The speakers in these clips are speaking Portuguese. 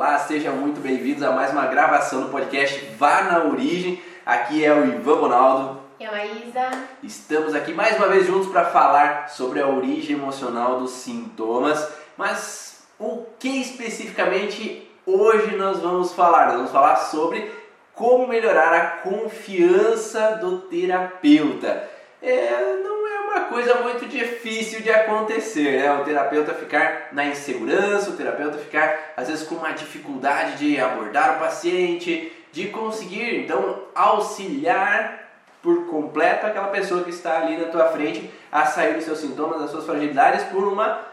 Olá, sejam muito bem-vindos a mais uma gravação do podcast Vá na Origem. Aqui é o Ivan Bonaldo. E a Maísa. Estamos aqui mais uma vez juntos para falar sobre a origem emocional dos sintomas. Mas o que especificamente hoje nós vamos falar? Nós vamos falar sobre como melhorar a confiança do terapeuta. É, é uma coisa muito difícil de acontecer, né? O terapeuta ficar na insegurança, o terapeuta ficar às vezes com uma dificuldade de abordar o paciente, de conseguir então auxiliar por completo aquela pessoa que está ali na tua frente a sair dos seus sintomas, das suas fragilidades por uma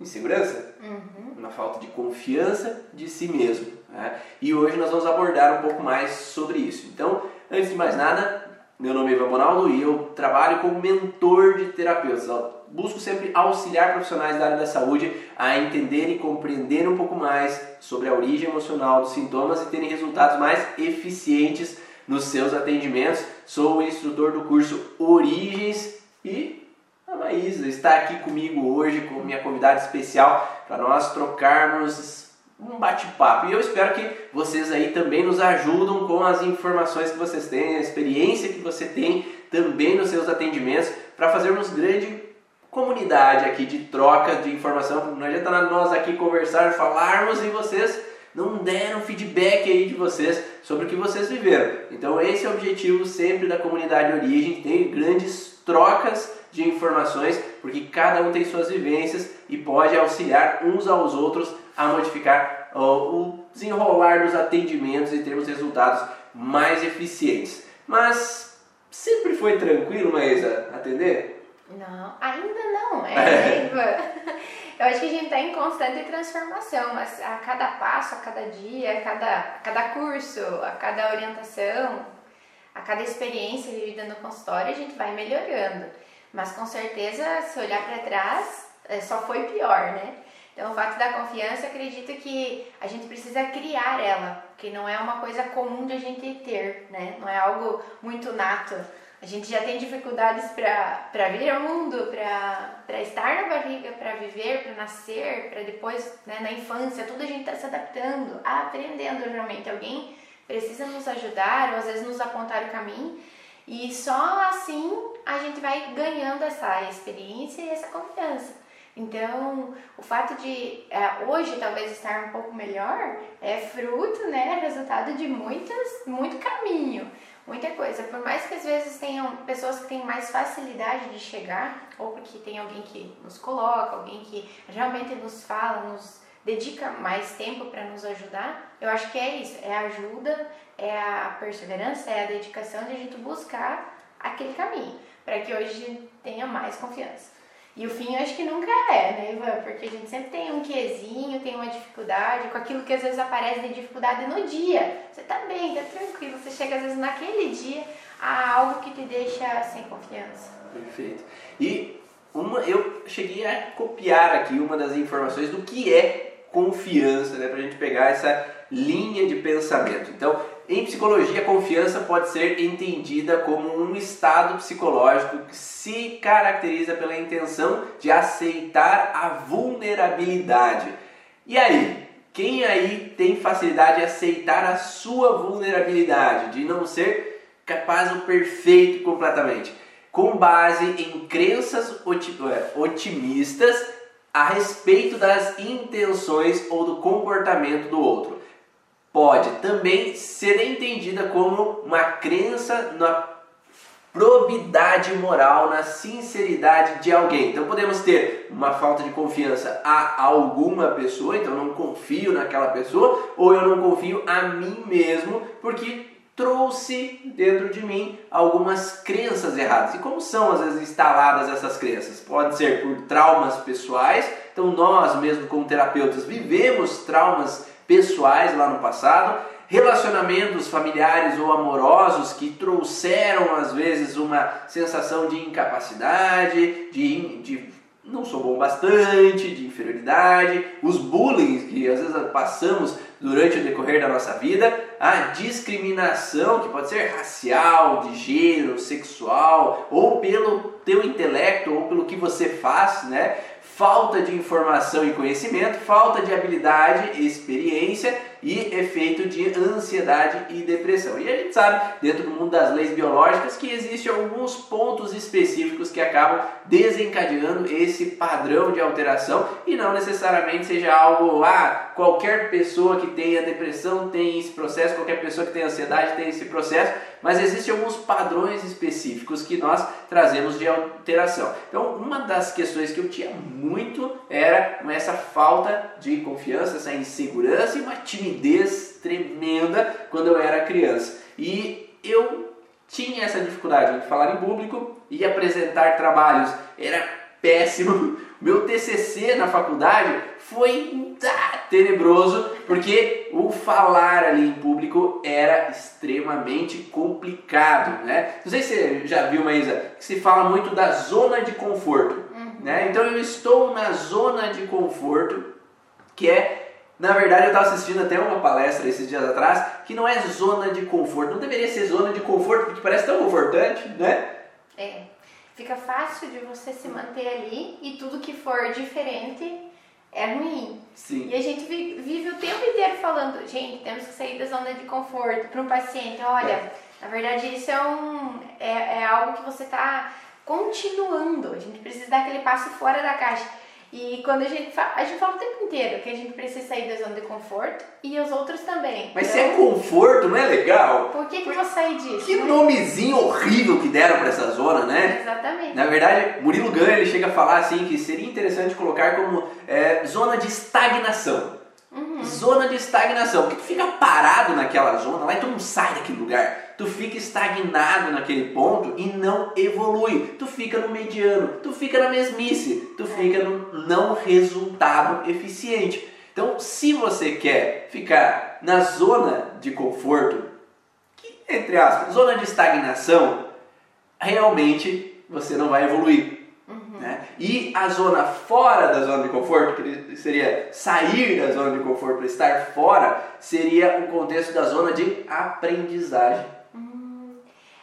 insegurança, uhum. uma falta de confiança de si mesmo. Né? E hoje nós vamos abordar um pouco mais sobre isso. Então, antes de mais nada, meu nome é Ivan Bonaldo e eu trabalho como mentor de terapeutas. Eu busco sempre auxiliar profissionais da área da saúde a entender e compreender um pouco mais sobre a origem emocional dos sintomas e terem resultados mais eficientes nos seus atendimentos. Sou o instrutor do curso Origens e a Maísa está aqui comigo hoje como minha convidada especial para nós trocarmos um bate-papo. E eu espero que vocês aí também nos ajudam com as informações que vocês têm, a experiência que você tem também nos seus atendimentos para fazermos grande comunidade aqui de troca de informação. Não adianta nós aqui conversar, falarmos e vocês não deram feedback aí de vocês sobre o que vocês viveram. Então esse é o objetivo sempre da comunidade Origem, ter grandes trocas de informações, porque cada um tem suas vivências e pode auxiliar uns aos outros a modificar o desenrolar dos atendimentos e termos resultados mais eficientes. Mas sempre foi tranquilo, Maísa, atender? Não, ainda não, é, Eu acho que a gente está em constante transformação, mas a cada passo, a cada dia, a cada, a cada curso, a cada orientação, a cada experiência vivida no consultório, a gente vai melhorando. Mas com certeza, se olhar para trás, é, só foi pior, né? Então, o fato da confiança, acredito que a gente precisa criar ela, porque não é uma coisa comum de a gente ter, né? Não é algo muito nato. A gente já tem dificuldades para vir ao mundo, para estar na barriga, para viver, para nascer, para depois, né, na infância, tudo a gente está se adaptando, aprendendo realmente. Alguém precisa nos ajudar ou às vezes nos apontar o caminho. E só assim a gente vai ganhando essa experiência e essa confiança. Então, o fato de é, hoje talvez estar um pouco melhor é fruto, né, resultado de muitas, muito caminho, muita coisa. Por mais que às vezes tenham pessoas que têm mais facilidade de chegar, ou porque tem alguém que nos coloca, alguém que realmente nos fala, nos dedica mais tempo para nos ajudar, eu acho que é isso, é a ajuda, é a perseverança, é a dedicação de a gente buscar aquele caminho, para que hoje tenha mais confiança. E o fim eu acho que nunca é, né, Ivan? Porque a gente sempre tem um quesinho, tem uma dificuldade, com aquilo que às vezes aparece de dificuldade no dia. Você tá bem, tá tranquilo, você chega às vezes naquele dia a algo que te deixa sem confiança. Perfeito. E uma, eu cheguei a copiar aqui uma das informações do que é confiança, né, pra gente pegar essa linha de pensamento. Então, em psicologia, a confiança pode ser entendida como um estado psicológico que se caracteriza pela intenção de aceitar a vulnerabilidade. E aí, quem aí tem facilidade de aceitar a sua vulnerabilidade, de não ser capaz ou perfeito completamente, com base em crenças é, otimistas a respeito das intenções ou do comportamento do outro? Pode também ser entendida como uma crença na probidade moral, na sinceridade de alguém. Então podemos ter uma falta de confiança a alguma pessoa, então eu não confio naquela pessoa, ou eu não confio a mim mesmo, porque trouxe dentro de mim algumas crenças erradas. E como são às vezes instaladas essas crenças? Pode ser por traumas pessoais, então nós mesmo como terapeutas vivemos traumas pessoais lá no passado, relacionamentos familiares ou amorosos que trouxeram às vezes uma sensação de incapacidade, de, de não sou bom bastante, de inferioridade, os bullying que às vezes passamos durante o decorrer da nossa vida, a discriminação que pode ser racial, de gênero, sexual, ou pelo teu intelecto, ou pelo que você faz, né? Falta de informação e conhecimento, falta de habilidade, experiência e efeito de ansiedade e depressão. E a gente sabe, dentro do mundo das leis biológicas, que existem alguns pontos específicos que acabam desencadeando esse padrão de alteração e não necessariamente seja algo, ah, qualquer pessoa que tenha depressão tem esse processo, qualquer pessoa que tenha ansiedade tem esse processo, mas existem alguns padrões específicos que nós trazemos de alteração. Então, uma das questões que eu tinha muito era essa falta de confiança, essa insegurança e uma timidez tremenda quando eu era criança. E eu tinha essa dificuldade de falar em público e apresentar trabalhos. Era péssimo. Meu TCC na faculdade foi tá, tenebroso porque o falar ali em público era extremamente complicado, né? Não sei se você já viu, Maísa, que se fala muito da zona de conforto, uhum. né? Então eu estou na zona de conforto, que é na verdade, eu estava assistindo até uma palestra esses dias atrás que não é zona de conforto. Não deveria ser zona de conforto, porque parece tão confortante, né? É. Fica fácil de você se manter ali e tudo que for diferente é ruim. Sim. E a gente vive o tempo inteiro falando, gente, temos que sair da zona de conforto para um paciente. Olha, na verdade isso é, um, é, é algo que você está continuando. A gente precisa dar aquele passo fora da caixa. E quando a gente fala, a gente fala o tempo inteiro que a gente precisa sair da zona de conforto e os outros também. Mas então, se é conforto, não é legal? Por que, que eu vou sair disso? Que né? nomezinho horrível que deram para essa zona, né? Exatamente. Na verdade, Murilo Gun ele chega a falar assim que seria interessante colocar como é, zona de estagnação. Uhum. Zona de estagnação, porque tu fica parado naquela zona lá e tu não sai daquele lugar. Tu fica estagnado naquele ponto e não evolui. Tu fica no mediano, tu fica na mesmice, tu fica no não resultado eficiente. Então, se você quer ficar na zona de conforto, que, entre aspas, zona de estagnação, realmente você não vai evoluir. Né? E a zona fora da zona de conforto, que seria sair da zona de conforto estar fora, seria o contexto da zona de aprendizagem. Hum,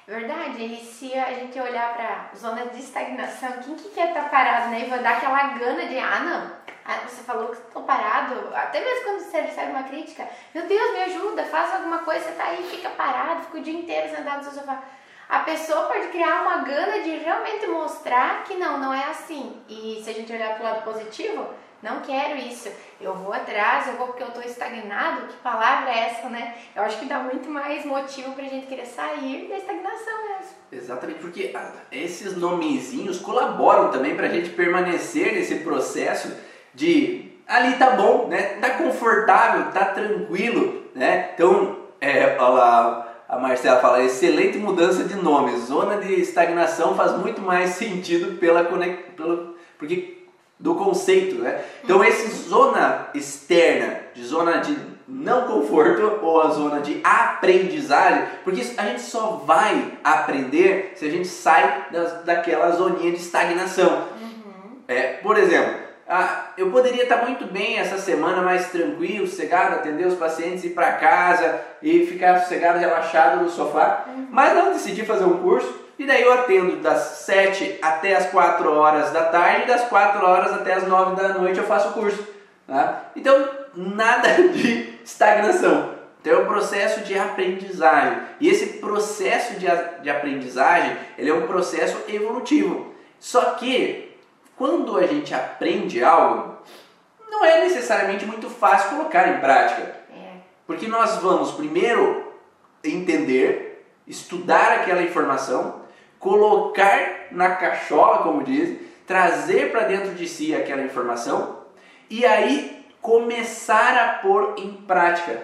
verdade, e se a gente olhar para zona de estagnação, quem que quer estar tá parado, né? E vai dar aquela gana de, ah não, ah, você falou que estou parado, até mesmo quando você recebe uma crítica, meu Deus, me ajuda, faz alguma coisa, você tá aí, fica parado, fica o dia inteiro sentado no seu sofá a pessoa pode criar uma gana de realmente mostrar que não, não é assim. E se a gente olhar para o lado positivo, não quero isso. Eu vou atrás, eu vou porque eu estou estagnado. Que palavra é essa, né? Eu acho que dá muito mais motivo para a gente querer sair da estagnação mesmo. Exatamente, porque esses nomezinhos colaboram também para a gente permanecer nesse processo de ali tá bom, né? Tá confortável, tá tranquilo, né? Então, é, olha lá, a Marcela fala, excelente mudança de nome. Zona de estagnação faz muito mais sentido pela pelo, porque do conceito, né? Então esse zona externa, de zona de não conforto ou a zona de aprendizagem, porque a gente só vai aprender se a gente sai das, daquela zoninha de estagnação. Uhum. É, por exemplo, ah, eu poderia estar muito bem essa semana mais tranquilo, sossegado, atender os pacientes, ir para casa e ficar sossegado, relaxado no sofá, uhum. mas não decidi fazer um curso e daí eu atendo das 7 até as 4 horas da tarde e das 4 horas até as 9 da noite eu faço o curso. Tá? Então, nada de estagnação. Então é um processo de aprendizagem. E esse processo de, de aprendizagem, ele é um processo evolutivo. Só que quando a gente aprende algo, não é necessariamente muito fácil colocar em prática. É. Porque nós vamos primeiro entender, estudar aquela informação, colocar na cachola, como dizem, trazer para dentro de si aquela informação e aí começar a pôr em prática.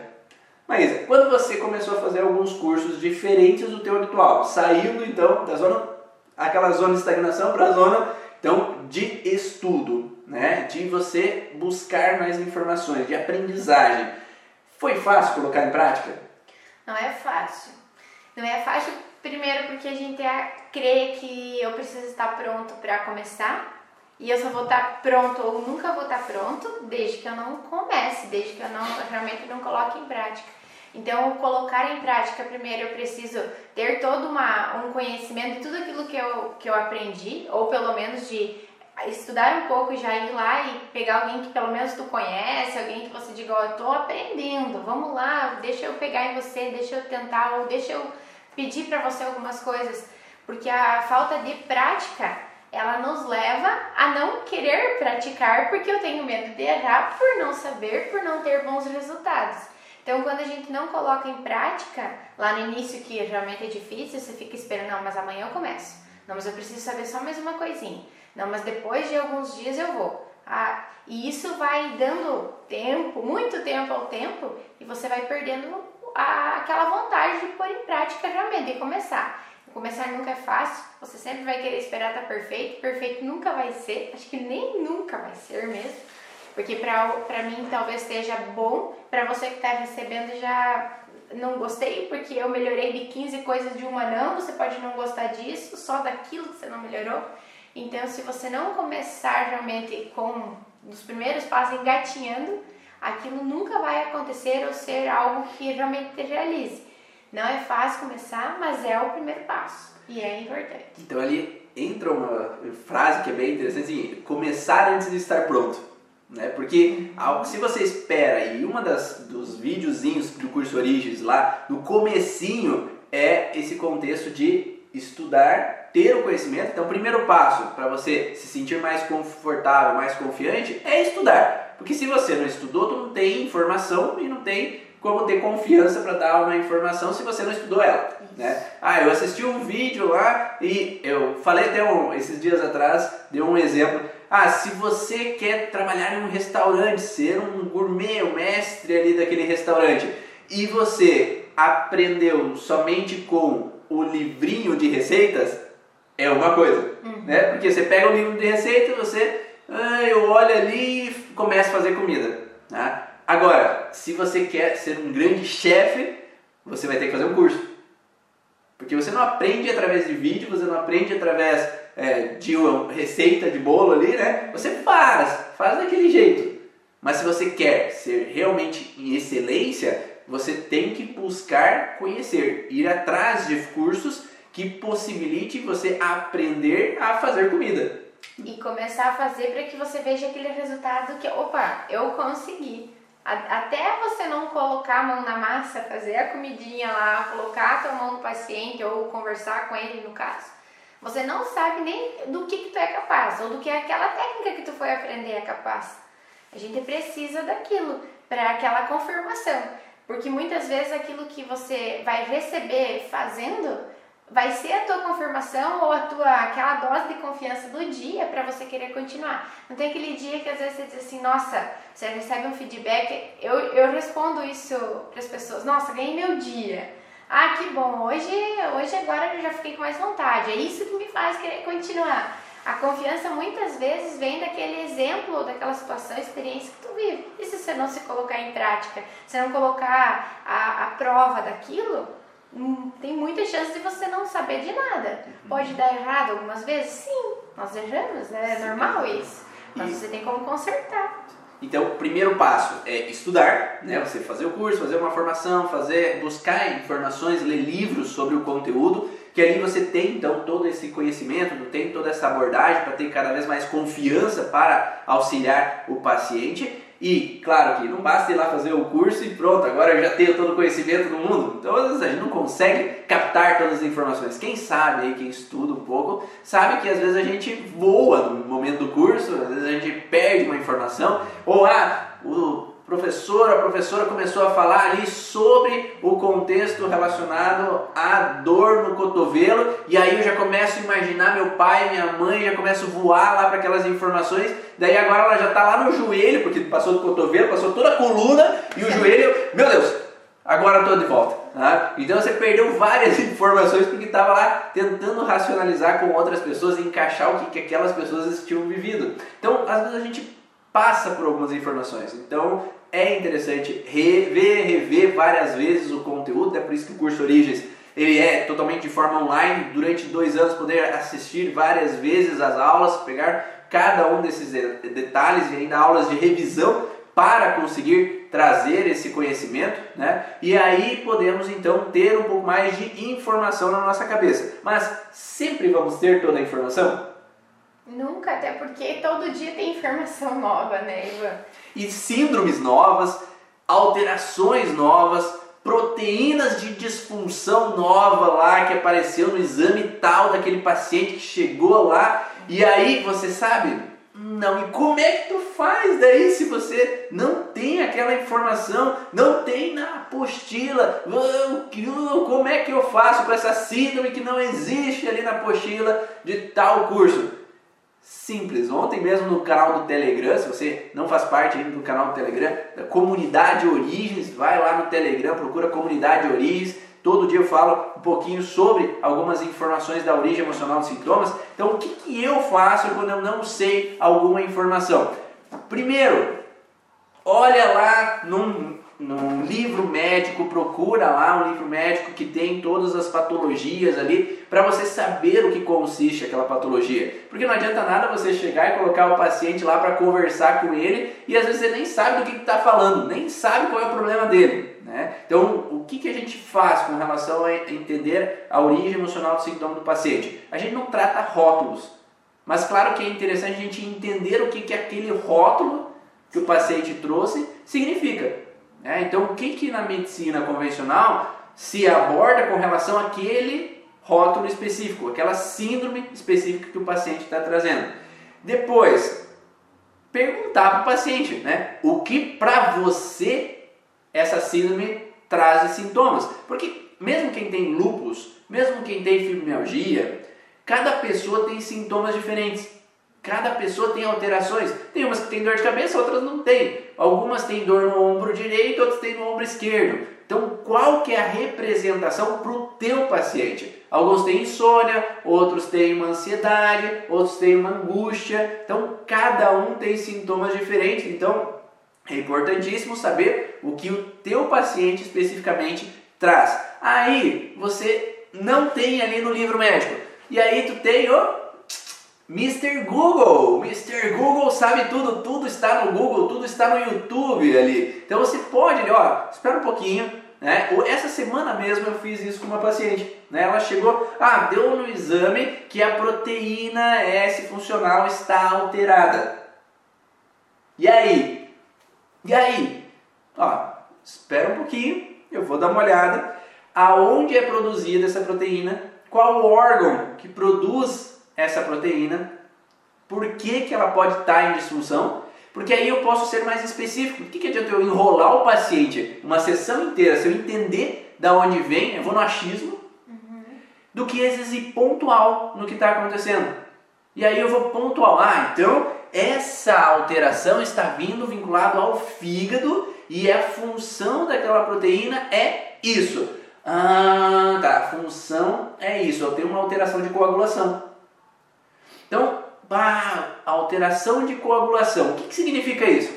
Mas quando você começou a fazer alguns cursos diferentes do teu habitual, saindo então da zona, aquela zona de estagnação para a zona então, de estudo, né? de você buscar mais informações, de aprendizagem. Foi fácil colocar em prática? Não é fácil. Não é fácil, primeiro porque a gente crê que eu preciso estar pronto para começar e eu só vou estar pronto ou nunca vou estar pronto desde que eu não comece, desde que eu não realmente não coloque em prática. Então, colocar em prática, primeiro eu preciso ter todo uma, um conhecimento de tudo aquilo que eu, que eu aprendi, ou pelo menos de estudar um pouco, já ir lá e pegar alguém que pelo menos tu conhece, alguém que você diga, ó, oh, eu tô aprendendo, vamos lá, deixa eu pegar em você, deixa eu tentar, ou deixa eu pedir para você algumas coisas, porque a falta de prática, ela nos leva a não querer praticar porque eu tenho medo de errar por não saber, por não ter bons resultados. Então, quando a gente não coloca em prática, lá no início que realmente é difícil, você fica esperando, não, mas amanhã eu começo. Não, mas eu preciso saber só mais uma coisinha. Não, mas depois de alguns dias eu vou. Ah, e isso vai dando tempo, muito tempo ao tempo, e você vai perdendo a, aquela vontade de pôr em prática realmente, de começar. Começar nunca é fácil, você sempre vai querer esperar estar tá perfeito, perfeito nunca vai ser, acho que nem nunca vai ser mesmo, porque para mim talvez esteja bom, para você que está recebendo já não gostei porque eu melhorei de 15 coisas de uma não, você pode não gostar disso, só daquilo que você não melhorou. Então, se você não começar realmente com os primeiros passos engatinhando, aquilo nunca vai acontecer ou ser algo que realmente te realize. Não é fácil começar, mas é o primeiro passo e é importante. Então ali entra uma frase que é bem interessante, assim, começar antes de estar pronto, né? Porque se você espera e uma das dos videozinhos do curso Origens lá, no comecinho é esse contexto de estudar, ter o conhecimento. Então, o primeiro passo para você se sentir mais confortável, mais confiante é estudar. Porque se você não estudou, tu não tem informação e não tem como ter confiança para dar uma informação se você não estudou ela. Né? Ah, eu assisti um vídeo lá e eu falei até um, esses dias atrás, deu um exemplo. Ah, se você quer trabalhar em um restaurante, ser um gourmet, um mestre ali daquele restaurante, e você aprendeu somente com o livrinho de receitas, é uma coisa, uhum. né? Porque você pega o livro de receita, você, ah, eu olho ali e começa a fazer comida. Né? Agora, se você quer ser um grande chefe, você vai ter que fazer um curso. Porque você não aprende através de vídeo, você não aprende através é, de uma receita de bolo ali, né? Você faz, faz daquele jeito. Mas se você quer ser realmente em excelência, você tem que buscar conhecer, ir atrás de cursos que possibilite você aprender a fazer comida. E começar a fazer para que você veja aquele resultado que, opa, eu consegui. Até você não colocar a mão na massa, fazer a comidinha lá, colocar a tua mão no paciente ou conversar com ele no caso, você não sabe nem do que, que tu é capaz ou do que aquela técnica que tu foi aprender é capaz. A gente precisa daquilo para aquela confirmação, porque muitas vezes aquilo que você vai receber fazendo vai ser a tua confirmação ou a tua aquela dose de confiança do dia para você querer continuar. Não tem aquele dia que às vezes você diz assim, nossa, você recebe um feedback, eu, eu respondo isso para as pessoas, nossa, ganhei meu dia. Ah, que bom, hoje, hoje agora eu já fiquei com mais vontade. É isso que me faz querer continuar. A confiança muitas vezes vem daquele exemplo, daquela situação, experiência que tu vive. E se você não se colocar em prática, se não colocar a, a prova daquilo, hum, tem muita chance de você não saber de nada. Uhum. Pode dar errado algumas vezes? Sim, nós erramos, né? é normal isso. Mas você tem como consertar. Então, o primeiro passo é estudar, né? Você fazer o curso, fazer uma formação, fazer, buscar informações, ler livros sobre o conteúdo que ali você tem então todo esse conhecimento, tem toda essa abordagem para ter cada vez mais confiança para auxiliar o paciente. E claro que não basta ir lá fazer o curso e pronto, agora eu já tenho todo o conhecimento do mundo. Então às vezes a gente não consegue captar todas as informações. Quem sabe aí, quem estuda um pouco, sabe que às vezes a gente voa no momento do curso, às vezes a gente perde uma informação, ou ah, o professor, a professora começou a falar ali sobre o contexto relacionado à dor no cotovelo, e aí eu já começo a imaginar meu pai, minha mãe, já começo a voar lá para aquelas informações, daí agora ela já está lá no joelho, porque passou do cotovelo, passou toda a coluna e o joelho, meu Deus, agora estou de volta. Tá? Então você perdeu várias informações porque estava lá tentando racionalizar com outras pessoas, encaixar o que, que aquelas pessoas tinham vivido. Então, às vezes a gente passa por algumas informações. Então é interessante rever, rever várias vezes o conteúdo, é por isso que o curso Origens ele é totalmente de forma online, durante dois anos poder assistir várias vezes as aulas, pegar cada um desses detalhes e ainda aulas de revisão para conseguir trazer esse conhecimento, né? E aí podemos então ter um pouco mais de informação na nossa cabeça. Mas sempre vamos ter toda a informação? Nunca, até porque todo dia tem informação nova, né, Ivan? E síndromes novas, alterações novas, proteínas de disfunção nova lá que apareceu no exame tal daquele paciente que chegou lá. E aí, você sabe? Não, e como é que tu faz daí se você não tem aquela informação, não tem na apostila? Como é que eu faço com essa síndrome que não existe ali na apostila de tal curso? Simples. Ontem mesmo no canal do Telegram, se você não faz parte ainda do canal do Telegram, da comunidade Origens, vai lá no Telegram, procura comunidade Origens. Todo dia eu falo um pouquinho sobre algumas informações da origem emocional dos sintomas. Então, o que, que eu faço quando eu não sei alguma informação? Primeiro, olha lá num num livro médico, procura lá um livro médico que tem todas as patologias ali para você saber o que consiste aquela patologia. Porque não adianta nada você chegar e colocar o paciente lá para conversar com ele e às vezes você nem sabe do que está falando, nem sabe qual é o problema dele. Né? Então, o que, que a gente faz com relação a entender a origem emocional do sintoma do paciente? A gente não trata rótulos, mas claro que é interessante a gente entender o que, que aquele rótulo que o paciente trouxe significa. É, então, o que, que na medicina convencional se aborda com relação àquele rótulo específico, aquela síndrome específica que o paciente está trazendo? Depois, perguntar para o paciente, né? O que para você essa síndrome traz sintomas? Porque mesmo quem tem lupus, mesmo quem tem fibromialgia, cada pessoa tem sintomas diferentes. Cada pessoa tem alterações. Tem umas que tem dor de cabeça, outras não tem. Algumas têm dor no ombro direito, outras têm no ombro esquerdo. Então, qual que é a representação para o teu paciente? Alguns têm insônia, outros têm uma ansiedade, outros têm uma angústia. Então, cada um tem sintomas diferentes. Então, é importantíssimo saber o que o teu paciente especificamente traz. Aí, você não tem ali no livro médico. E aí tu tem o Mr. Google, Mr. Google sabe tudo, tudo está no Google, tudo está no YouTube ali. Então você pode, ó, espera um pouquinho, né? Essa semana mesmo eu fiz isso com uma paciente, né? Ela chegou, ah, deu no exame que a proteína S funcional está alterada. E aí? E aí? Ó, espera um pouquinho, eu vou dar uma olhada aonde é produzida essa proteína, qual órgão que produz essa proteína, por que, que ela pode estar em disfunção, porque aí eu posso ser mais específico. O que, que adianta eu enrolar o paciente uma sessão inteira se eu entender da onde vem, eu vou no achismo, uhum. do que às vezes ir pontual no que está acontecendo. E aí eu vou pontual, ah, então essa alteração está vindo vinculado ao fígado e a função daquela proteína é isso. Ah, tá, a função é isso, eu tenho uma alteração de coagulação. Então, bah, alteração de coagulação. O que, que significa isso?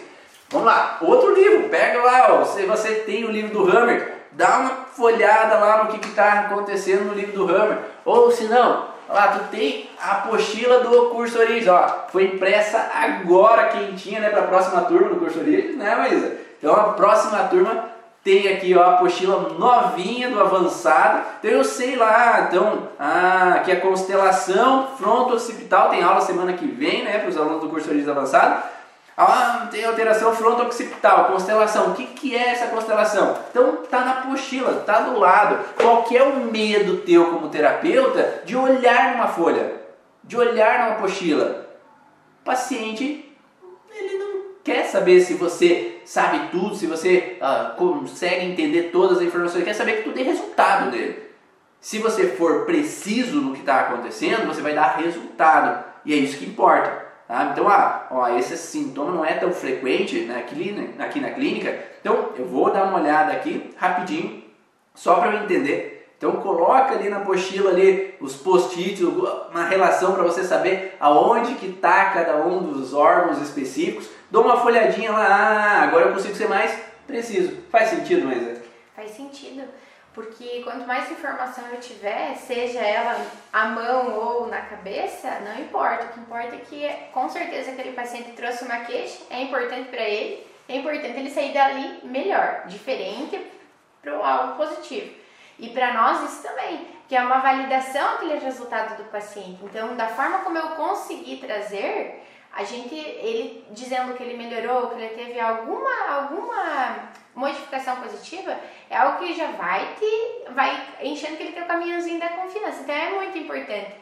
Vamos lá, outro livro, pega lá, ó, se você tem o livro do Hammer, dá uma folhada lá no que está acontecendo no livro do Hammer. Ou se não, lá tu tem a apostila do curso Origens, ó, foi impressa agora quentinha, né, para a próxima turma do curso Origens, né, Maísa? Então a próxima turma tem aqui ó, a apostila novinha do avançado. Então eu sei lá, então, ah, que a constelação fronto-occipital tem aula semana que vem, né, para os alunos do curso de avançado. Ah, tem alteração fronto-occipital, constelação. O que, que é essa constelação? Então tá na apostila, tá do lado. Qual que é o medo teu como terapeuta de olhar numa folha, de olhar numa apostila? O paciente ele não quer saber se você sabe tudo, se você uh, consegue entender todas as informações, quer saber que tu dê resultado dele. Se você for preciso no que está acontecendo, você vai dar resultado. E é isso que importa. Tá? Então, ah, ó, esse sintoma não é tão frequente né, aqui, na clínica. Então, eu vou dar uma olhada aqui rapidinho, só para eu entender então coloca ali na apostila ali os post-its, uma relação para você saber aonde que está cada um dos órgãos específicos. Dou uma folhadinha lá, ah, agora eu consigo ser mais preciso. Faz sentido, Maísa? Faz sentido, porque quanto mais informação eu tiver, seja ela à mão ou na cabeça, não importa. O que importa é que com certeza aquele paciente trouxe uma queixa, é importante para ele, é importante ele sair dali melhor, diferente para algo positivo. E para nós isso também, que é uma validação aquele resultado do paciente. Então, da forma como eu consegui trazer, a gente, ele dizendo que ele melhorou, que ele teve alguma, alguma modificação positiva, é algo que já vai te, vai enchendo aquele teu caminhozinho da confiança. Então é muito importante.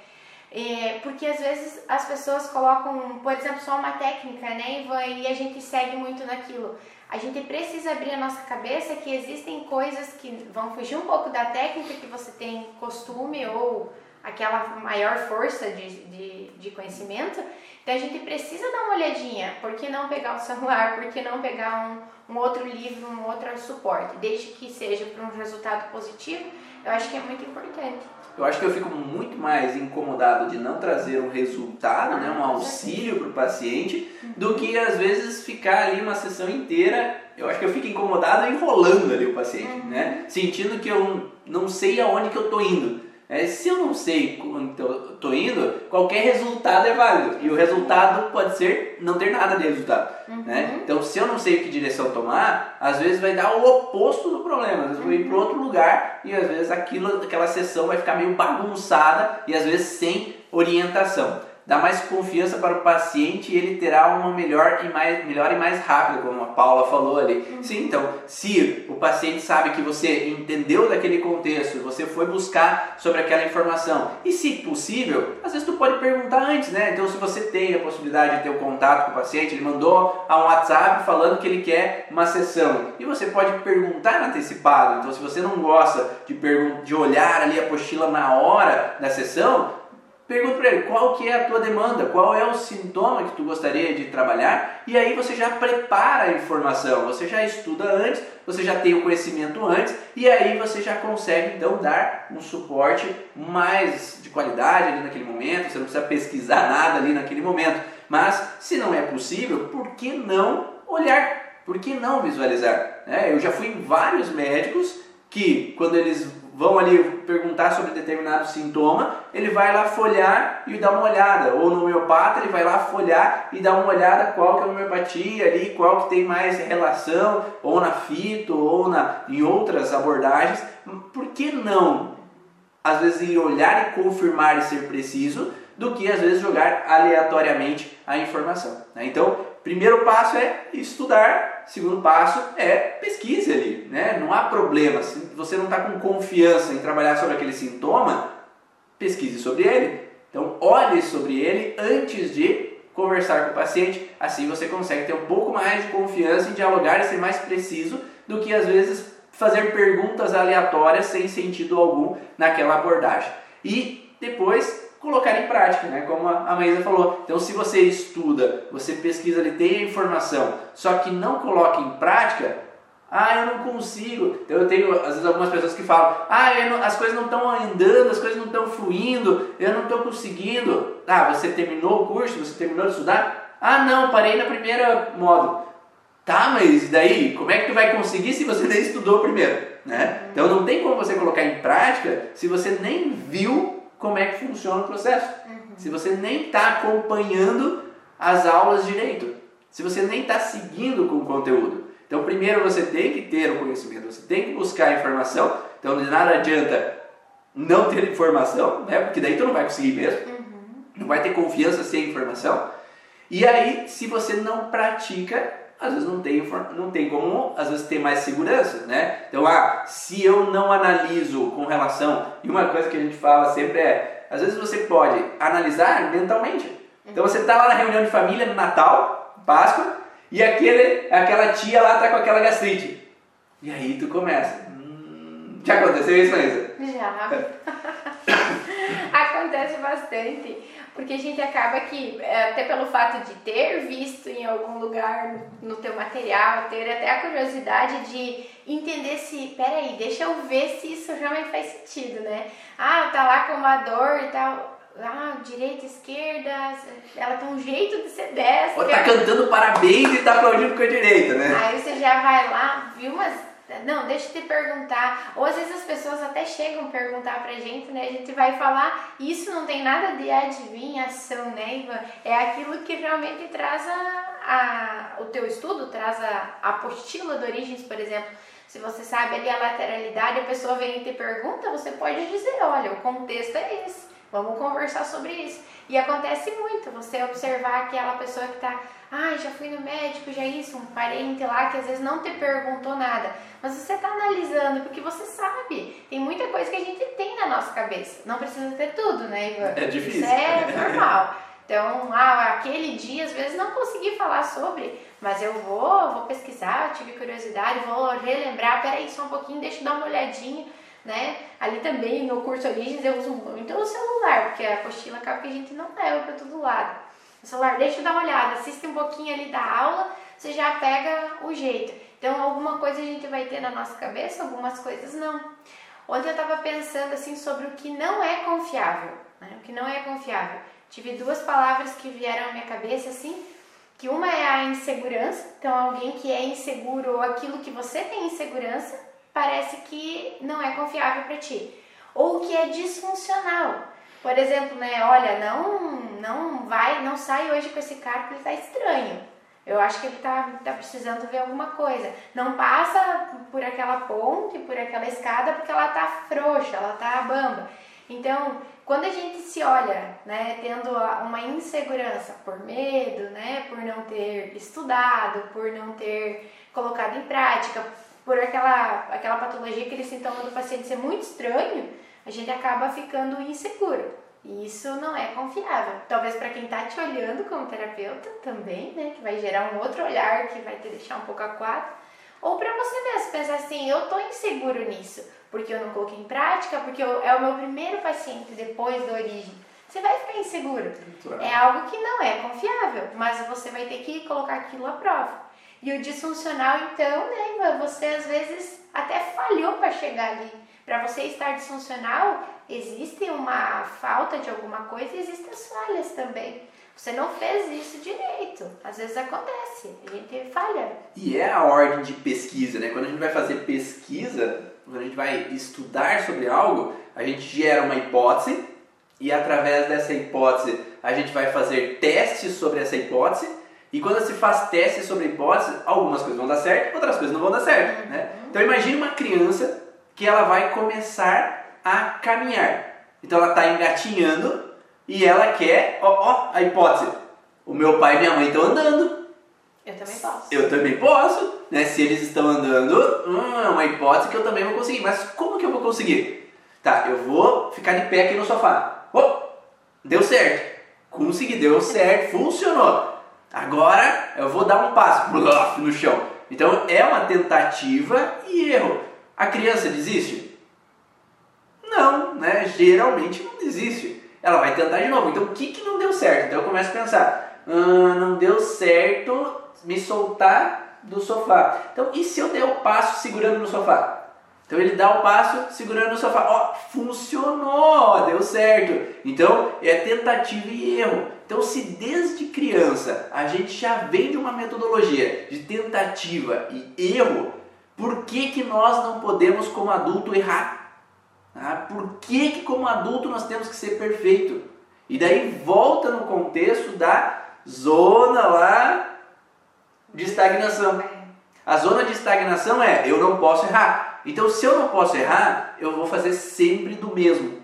É, porque às vezes as pessoas colocam, por exemplo, só uma técnica, né, e a gente segue muito naquilo. A gente precisa abrir a nossa cabeça que existem coisas que vão fugir um pouco da técnica que você tem costume ou aquela maior força de, de, de conhecimento. Então a gente precisa dar uma olhadinha. Por que não pegar o celular? Por que não pegar um, um outro livro, um outro suporte? Desde que seja para um resultado positivo, eu acho que é muito importante. Eu acho que eu fico muito mais incomodado de não trazer um resultado, né, um auxílio para o paciente, do que às vezes ficar ali uma sessão inteira. Eu acho que eu fico incomodado enrolando ali o paciente, uhum. né? Sentindo que eu não sei aonde que eu estou indo. É, se eu não sei onde eu estou indo, qualquer resultado é válido. E o resultado pode ser não ter nada de resultado. Uhum. Né? Então, se eu não sei que direção tomar, às vezes vai dar o oposto do problema. Às vezes eu vou ir para outro lugar e às vezes aquilo, aquela sessão vai ficar meio bagunçada e às vezes sem orientação dá mais confiança para o paciente e ele terá uma melhor e mais, melhor e mais rápida, como a Paula falou ali. Uhum. Sim, então, se o paciente sabe que você entendeu daquele contexto, você foi buscar sobre aquela informação, e se possível, às vezes tu pode perguntar antes, né? Então, se você tem a possibilidade de ter o um contato com o paciente, ele mandou a um WhatsApp falando que ele quer uma sessão, e você pode perguntar antecipado. Então, se você não gosta de, de olhar ali a apostila na hora da sessão, Pergunta para ele qual que é a tua demanda, qual é o sintoma que tu gostaria de trabalhar e aí você já prepara a informação, você já estuda antes, você já tem o conhecimento antes e aí você já consegue então dar um suporte mais de qualidade ali naquele momento, você não precisa pesquisar nada ali naquele momento. Mas se não é possível, por que não olhar? Por que não visualizar? É, eu já fui em vários médicos que quando eles vão ali perguntar sobre determinado sintoma, ele vai lá folhar e dar uma olhada. Ou no homeopata, ele vai lá folhar e dar uma olhada qual que é a homeopatia ali, qual que tem mais relação, ou na fito, ou na, em outras abordagens. Por que não, às vezes, ir olhar e confirmar e ser preciso, do que às vezes jogar aleatoriamente a informação. Né? Então, primeiro passo é estudar, segundo passo é pesquise ali. Né? Não há problema, se você não está com confiança em trabalhar sobre aquele sintoma, pesquise sobre ele. Então, olhe sobre ele antes de conversar com o paciente, assim você consegue ter um pouco mais de confiança em dialogar e ser mais preciso do que às vezes fazer perguntas aleatórias sem sentido algum naquela abordagem. E depois colocar em prática, né? como a Maísa falou. Então, se você estuda, você pesquisa ali, tem a informação, só que não coloca em prática, ah, eu não consigo. Então, eu tenho, às vezes, algumas pessoas que falam, ah, não, as coisas não estão andando, as coisas não estão fluindo, eu não estou conseguindo. Ah, você terminou o curso, você terminou de estudar? Ah, não, parei na primeira módulo. Tá, mas daí, como é que tu vai conseguir se você nem estudou primeiro? Né? Então, não tem como você colocar em prática se você nem viu como é que funciona o processo. Uhum. Se você nem está acompanhando as aulas direito, se você nem está seguindo com o conteúdo. Então, primeiro você tem que ter o conhecimento, você tem que buscar a informação. Então, de nada adianta não ter informação, né? porque daí tu não vai conseguir mesmo, uhum. não vai ter confiança sem informação. E aí, se você não pratica, às vezes não tem, não tem como, às vezes, ter mais segurança, né? Então, ah, se eu não analiso com relação, e uma coisa que a gente fala sempre é, às vezes você pode analisar mentalmente. Então, você está lá na reunião de família, no Natal, Páscoa, e aquele, aquela tia lá está com aquela gastrite. E aí tu começa. Hum, já aconteceu isso, Maísa? Já. Acontece bastante. Porque a gente acaba que, é, até pelo fato de ter visto em algum lugar no teu material, ter até a curiosidade de entender se, peraí, deixa eu ver se isso realmente faz sentido, né? Ah, tá lá com uma dor e tal. Ah, direita, esquerda, ela tem um jeito de ser dessa. Ou tá cantando parabéns e tá aplaudindo com a direita, né? Aí você já vai lá, viu umas não, deixa eu te perguntar. Ou às vezes as pessoas até chegam a perguntar pra gente, né? A gente vai falar, isso não tem nada de adivinhação, né, Ivan? É aquilo que realmente traz a, a, o teu estudo, traz a, a apostila de origens, por exemplo. Se você sabe ali a lateralidade, a pessoa vem e te pergunta, você pode dizer, olha, o contexto é esse. Vamos conversar sobre isso. E acontece muito você observar aquela pessoa que está, ah, já fui no médico, já isso, um parente lá que às vezes não te perguntou nada, mas você está analisando porque você sabe. Tem muita coisa que a gente tem na nossa cabeça. Não precisa ter tudo, né, Ivan? É difícil. Isso é normal. Então, ah, aquele dia às vezes não consegui falar sobre, mas eu vou, vou pesquisar, tive curiosidade, vou relembrar, peraí só um pouquinho, deixa eu dar uma olhadinha né? Ali também no curso Origens eu uso muito o celular, porque a apostila acaba que a gente não leva para todo lado. O celular, deixa eu dar uma olhada, assiste um pouquinho ali da aula, você já pega o jeito. Então, alguma coisa a gente vai ter na nossa cabeça, algumas coisas não. Ontem eu estava pensando assim sobre o que não é confiável, né? O que não é confiável. Tive duas palavras que vieram à minha cabeça assim, que uma é a insegurança, então alguém que é inseguro ou aquilo que você tem insegurança, parece que não é confiável para ti. Ou que é disfuncional. Por exemplo, né, olha, não, não vai, não sai hoje com esse cara porque ele tá estranho. Eu acho que ele tá, tá precisando ver alguma coisa. Não passa por aquela ponte, por aquela escada, porque ela tá frouxa, ela tá bamba. Então, quando a gente se olha, né, tendo uma insegurança por medo, né, por não ter estudado, por não ter colocado em prática, por aquela, aquela patologia, aquele sintoma do paciente ser muito estranho, a gente acaba ficando inseguro. E isso não é confiável. Talvez para quem está te olhando como terapeuta também, né? Que vai gerar um outro olhar que vai te deixar um pouco aquado. Ou para você mesmo pensar assim, eu tô inseguro nisso, porque eu não coloquei em prática, porque eu, é o meu primeiro paciente depois da origem. Você vai ficar inseguro. É algo que não é confiável, mas você vai ter que colocar aquilo à prova. E o disfuncional, então, né, você às vezes até falhou para chegar ali. Para você estar disfuncional, existe uma falta de alguma coisa e existem as falhas também. Você não fez isso direito. Às vezes acontece, a gente falha. E é a ordem de pesquisa, né? Quando a gente vai fazer pesquisa, quando a gente vai estudar sobre algo, a gente gera uma hipótese e através dessa hipótese a gente vai fazer testes sobre essa hipótese e quando se faz teste sobre hipótese, algumas coisas vão dar certo, outras coisas não vão dar certo. Né? Então imagine uma criança que ela vai começar a caminhar. Então ela está engatinhando e ela quer, ó, ó, a hipótese. O meu pai e minha mãe estão andando. Eu também posso. Eu também posso, né? Se eles estão andando, hum, é uma hipótese que eu também vou conseguir. Mas como que eu vou conseguir? Tá, eu vou ficar de pé aqui no sofá. Oh, deu certo. Consegui, deu certo, funcionou. Agora eu vou dar um passo no chão. Então é uma tentativa e erro. A criança desiste? Não, né? Geralmente não desiste. Ela vai tentar de novo. Então o que, que não deu certo? Então eu começo a pensar: ah, não deu certo me soltar do sofá. Então e se eu der o passo segurando no sofá? Então ele dá o passo segurando no sofá. Ó, funcionou, deu certo. Então é tentativa e erro. Então, se desde criança a gente já vem de uma metodologia de tentativa e erro, por que, que nós não podemos, como adulto, errar? Ah, por que, que, como adulto, nós temos que ser perfeito? E daí volta no contexto da zona lá de estagnação. A zona de estagnação é eu não posso errar. Então, se eu não posso errar, eu vou fazer sempre do mesmo.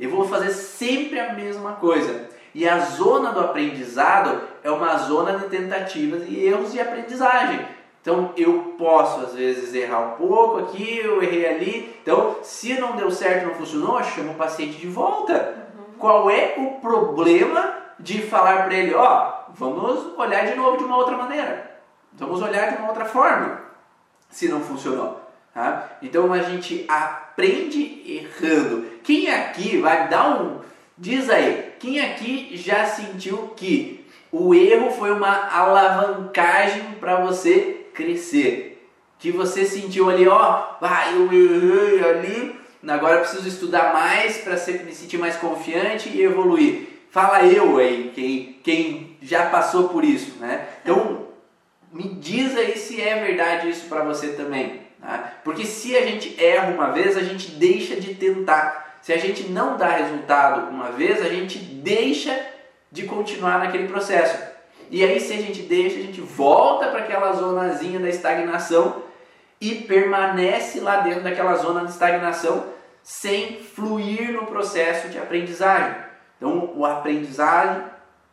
Eu vou fazer sempre a mesma coisa. E a zona do aprendizado é uma zona de tentativas e erros de aprendizagem. Então eu posso às vezes errar um pouco aqui, eu errei ali. Então, se não deu certo, não funcionou, chama o paciente de volta. Uhum. Qual é o problema de falar para ele, ó, oh, vamos olhar de novo de uma outra maneira. Vamos olhar de uma outra forma, se não funcionou. Tá? Então a gente aprende errando. Quem aqui vai dar um Diz aí, quem aqui já sentiu que o erro foi uma alavancagem para você crescer? Que você sentiu ali, ó, vai, eu errei ali, agora eu preciso estudar mais para me sentir mais confiante e evoluir. Fala eu aí, quem, quem já passou por isso, né? Então, me diz aí se é verdade isso para você também. Tá? Porque se a gente erra uma vez, a gente deixa de tentar. Se a gente não dá resultado uma vez, a gente deixa de continuar naquele processo. E aí, se a gente deixa, a gente volta para aquela zonazinha da estagnação e permanece lá dentro daquela zona de estagnação sem fluir no processo de aprendizagem. Então, o aprendizagem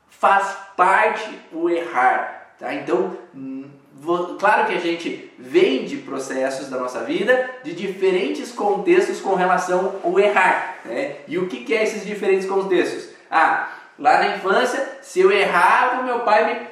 faz parte o errar. Tá? Então, claro que a gente vem de processos da nossa vida de diferentes contextos com relação ao errar. Né? E o que, que é esses diferentes contextos? Ah, lá na infância, se eu errava, meu pai me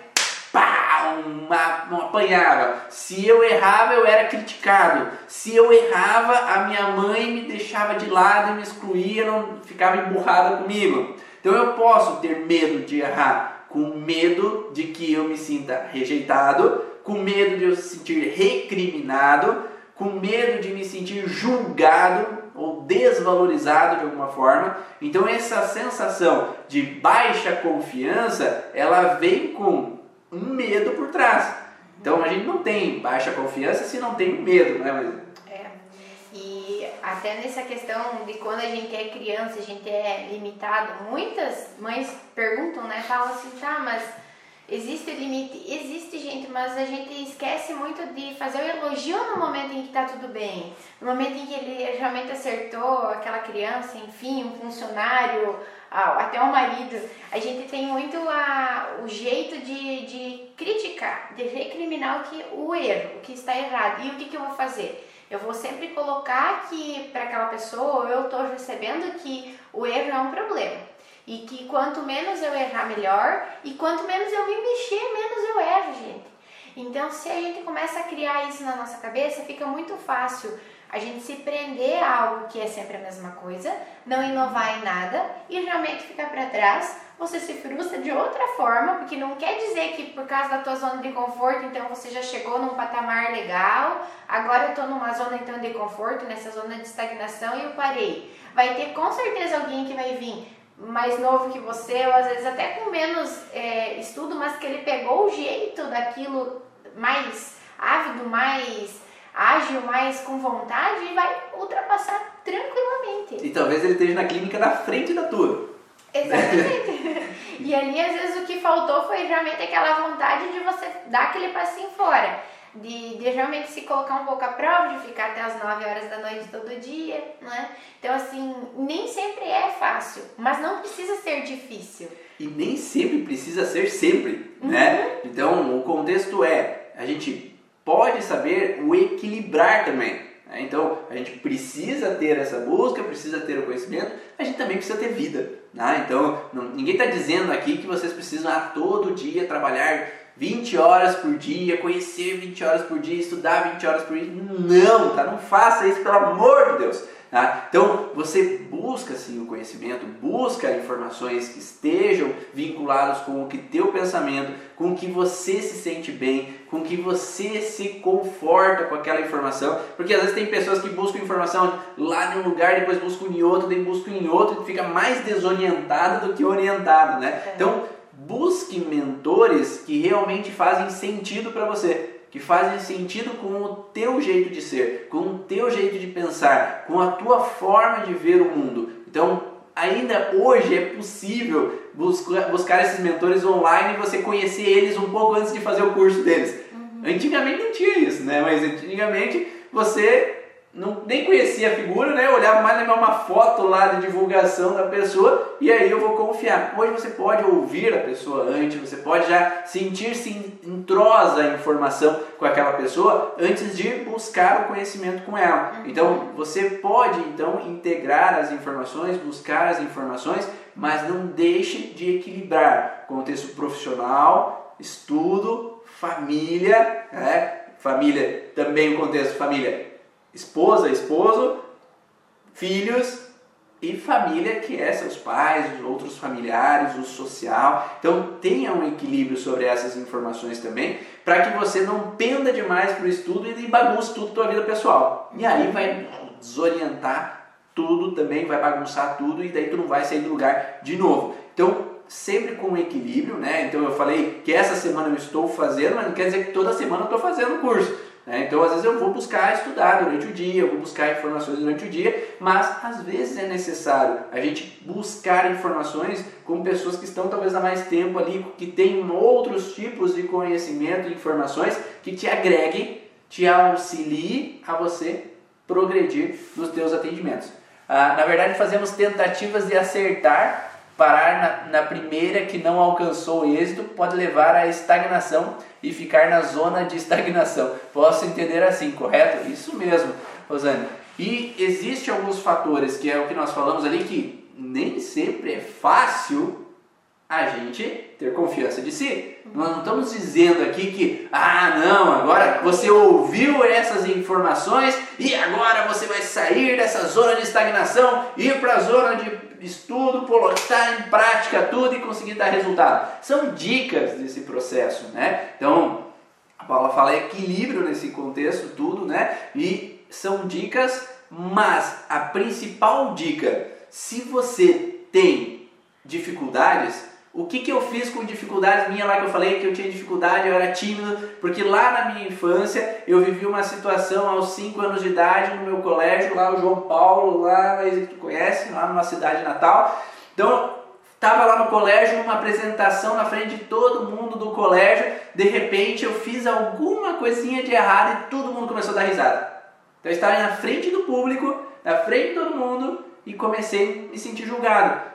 pá, uma, uma apanhava. Se eu errava, eu era criticado. Se eu errava, a minha mãe me deixava de lado e me excluía, não ficava emburrada comigo. Então eu posso ter medo de errar, com medo de que eu me sinta rejeitado, com medo de eu sentir recriminado, com medo de me sentir julgado ou desvalorizado de alguma forma. Então essa sensação de baixa confiança, ela vem com um medo por trás. Então a gente não tem baixa confiança se não tem medo, né? Mas... É. E até nessa questão de quando a gente é criança, a gente é limitado, muitas mães perguntam, né? Falam assim, tá, mas existe limite? Existe, gente, mas a gente esquece muito de fazer o elogio no momento em que tá tudo bem. No momento em que ele realmente acertou aquela criança, enfim, um funcionário, até o marido, a gente tem muito a, o jeito de, de criticar, de recriminar o, que, o erro, o que está errado. E o que, que eu vou fazer? Eu vou sempre colocar que para aquela pessoa eu estou recebendo que o erro é um problema. E que quanto menos eu errar, melhor. E quanto menos eu me mexer, menos eu erro, gente. Então, se a gente começa a criar isso na nossa cabeça, fica muito fácil a gente se prender a algo que é sempre a mesma coisa, não inovar em nada e realmente ficar para trás. Você se frustra de outra forma, porque não quer dizer que por causa da tua zona de conforto, então você já chegou num patamar legal, agora eu tô numa zona então de conforto, nessa zona de estagnação e eu parei. Vai ter com certeza alguém que vai vir mais novo que você, ou às vezes até com menos é, estudo, mas que ele pegou o jeito daquilo mais ávido, mais ágil, mais com vontade e vai ultrapassar tranquilamente. E talvez ele esteja na clínica na frente da tua. Exatamente. e ali, às vezes, o que faltou foi realmente aquela vontade de você dar aquele passinho fora. De, de realmente se colocar um pouco à prova, de ficar até as 9 horas da noite todo dia, né? Então, assim, nem sempre é fácil, mas não precisa ser difícil. E nem sempre precisa ser sempre, né? uhum. né? Então, o contexto é, a gente pode saber o equilibrar também. Né? Então, a gente precisa ter essa busca, precisa ter o conhecimento, a gente também precisa ter vida. Né? Então, não, ninguém está dizendo aqui que vocês precisam a todo dia trabalhar 20 horas por dia, conhecer 20 horas por dia, estudar 20 horas por dia. Não, tá? Não faça isso, pelo amor de Deus. Tá? Então você busca sim o conhecimento, busca informações que estejam vinculadas com o que teu pensamento, com o que você se sente bem, com o que você se conforta com aquela informação, porque às vezes tem pessoas que buscam informação lá em um lugar, depois buscam em outro, depois buscam em outro e fica mais desorientado do que orientado, né? É. Então busque mentores que realmente fazem sentido para você que fazem sentido com o teu jeito de ser, com o teu jeito de pensar, com a tua forma de ver o mundo. Então, ainda hoje é possível buscar, buscar esses mentores online e você conhecer eles um pouco antes de fazer o curso deles. Uhum. Antigamente não tinha isso, né? Mas antigamente você não, nem conhecia a figura, né? Eu olhava mais na uma foto lá de divulgação da pessoa e aí eu vou confiar. Hoje você pode ouvir a pessoa antes, você pode já sentir-se entrosa a informação com aquela pessoa antes de buscar o conhecimento com ela. Uhum. Então você pode então integrar as informações, buscar as informações, mas não deixe de equilibrar contexto profissional, estudo, família, né? Família também o contexto família esposa, esposo, filhos e família, que é seus pais, os outros familiares, o social. Então tenha um equilíbrio sobre essas informações também, para que você não penda demais para o estudo e bagunce tudo tua vida pessoal. E aí vai desorientar tudo também, vai bagunçar tudo e daí tu não vai sair do lugar de novo. Então sempre com equilíbrio, né? Então eu falei que essa semana eu estou fazendo, mas não quer dizer que toda semana eu estou fazendo o curso. Né? Então, às vezes, eu vou buscar estudar durante o dia, eu vou buscar informações durante o dia, mas às vezes é necessário a gente buscar informações com pessoas que estão talvez há mais tempo ali, que têm outros tipos de conhecimento e informações que te agreguem te auxilie a você progredir nos teus atendimentos. Ah, na verdade, fazemos tentativas de acertar, parar na, na primeira que não alcançou o êxito pode levar à estagnação e ficar na zona de estagnação. Posso entender assim, correto? Isso mesmo, Rosane. E existem alguns fatores, que é o que nós falamos ali, que nem sempre é fácil a gente ter confiança de si. Nós não estamos dizendo aqui que, ah, não, agora você ouviu essas informações e agora você vai sair dessa zona de estagnação, ir para a zona de estudo, colocar em prática tudo e conseguir dar resultado. São dicas desse processo, né? Então, a Paula fala equilíbrio nesse contexto, tudo, né? E são dicas, mas a principal dica, se você tem dificuldades, o que, que eu fiz com dificuldades minha lá que eu falei que eu tinha dificuldade, eu era tímido, porque lá na minha infância eu vivi uma situação aos 5 anos de idade no meu colégio, lá o João Paulo, lá, que tu conhece, lá numa cidade natal. Então, estava lá no colégio, numa apresentação na frente de todo mundo do colégio, de repente eu fiz alguma coisinha de errado e todo mundo começou a dar risada. Então eu estava na frente do público, na frente de todo mundo e comecei a me sentir julgado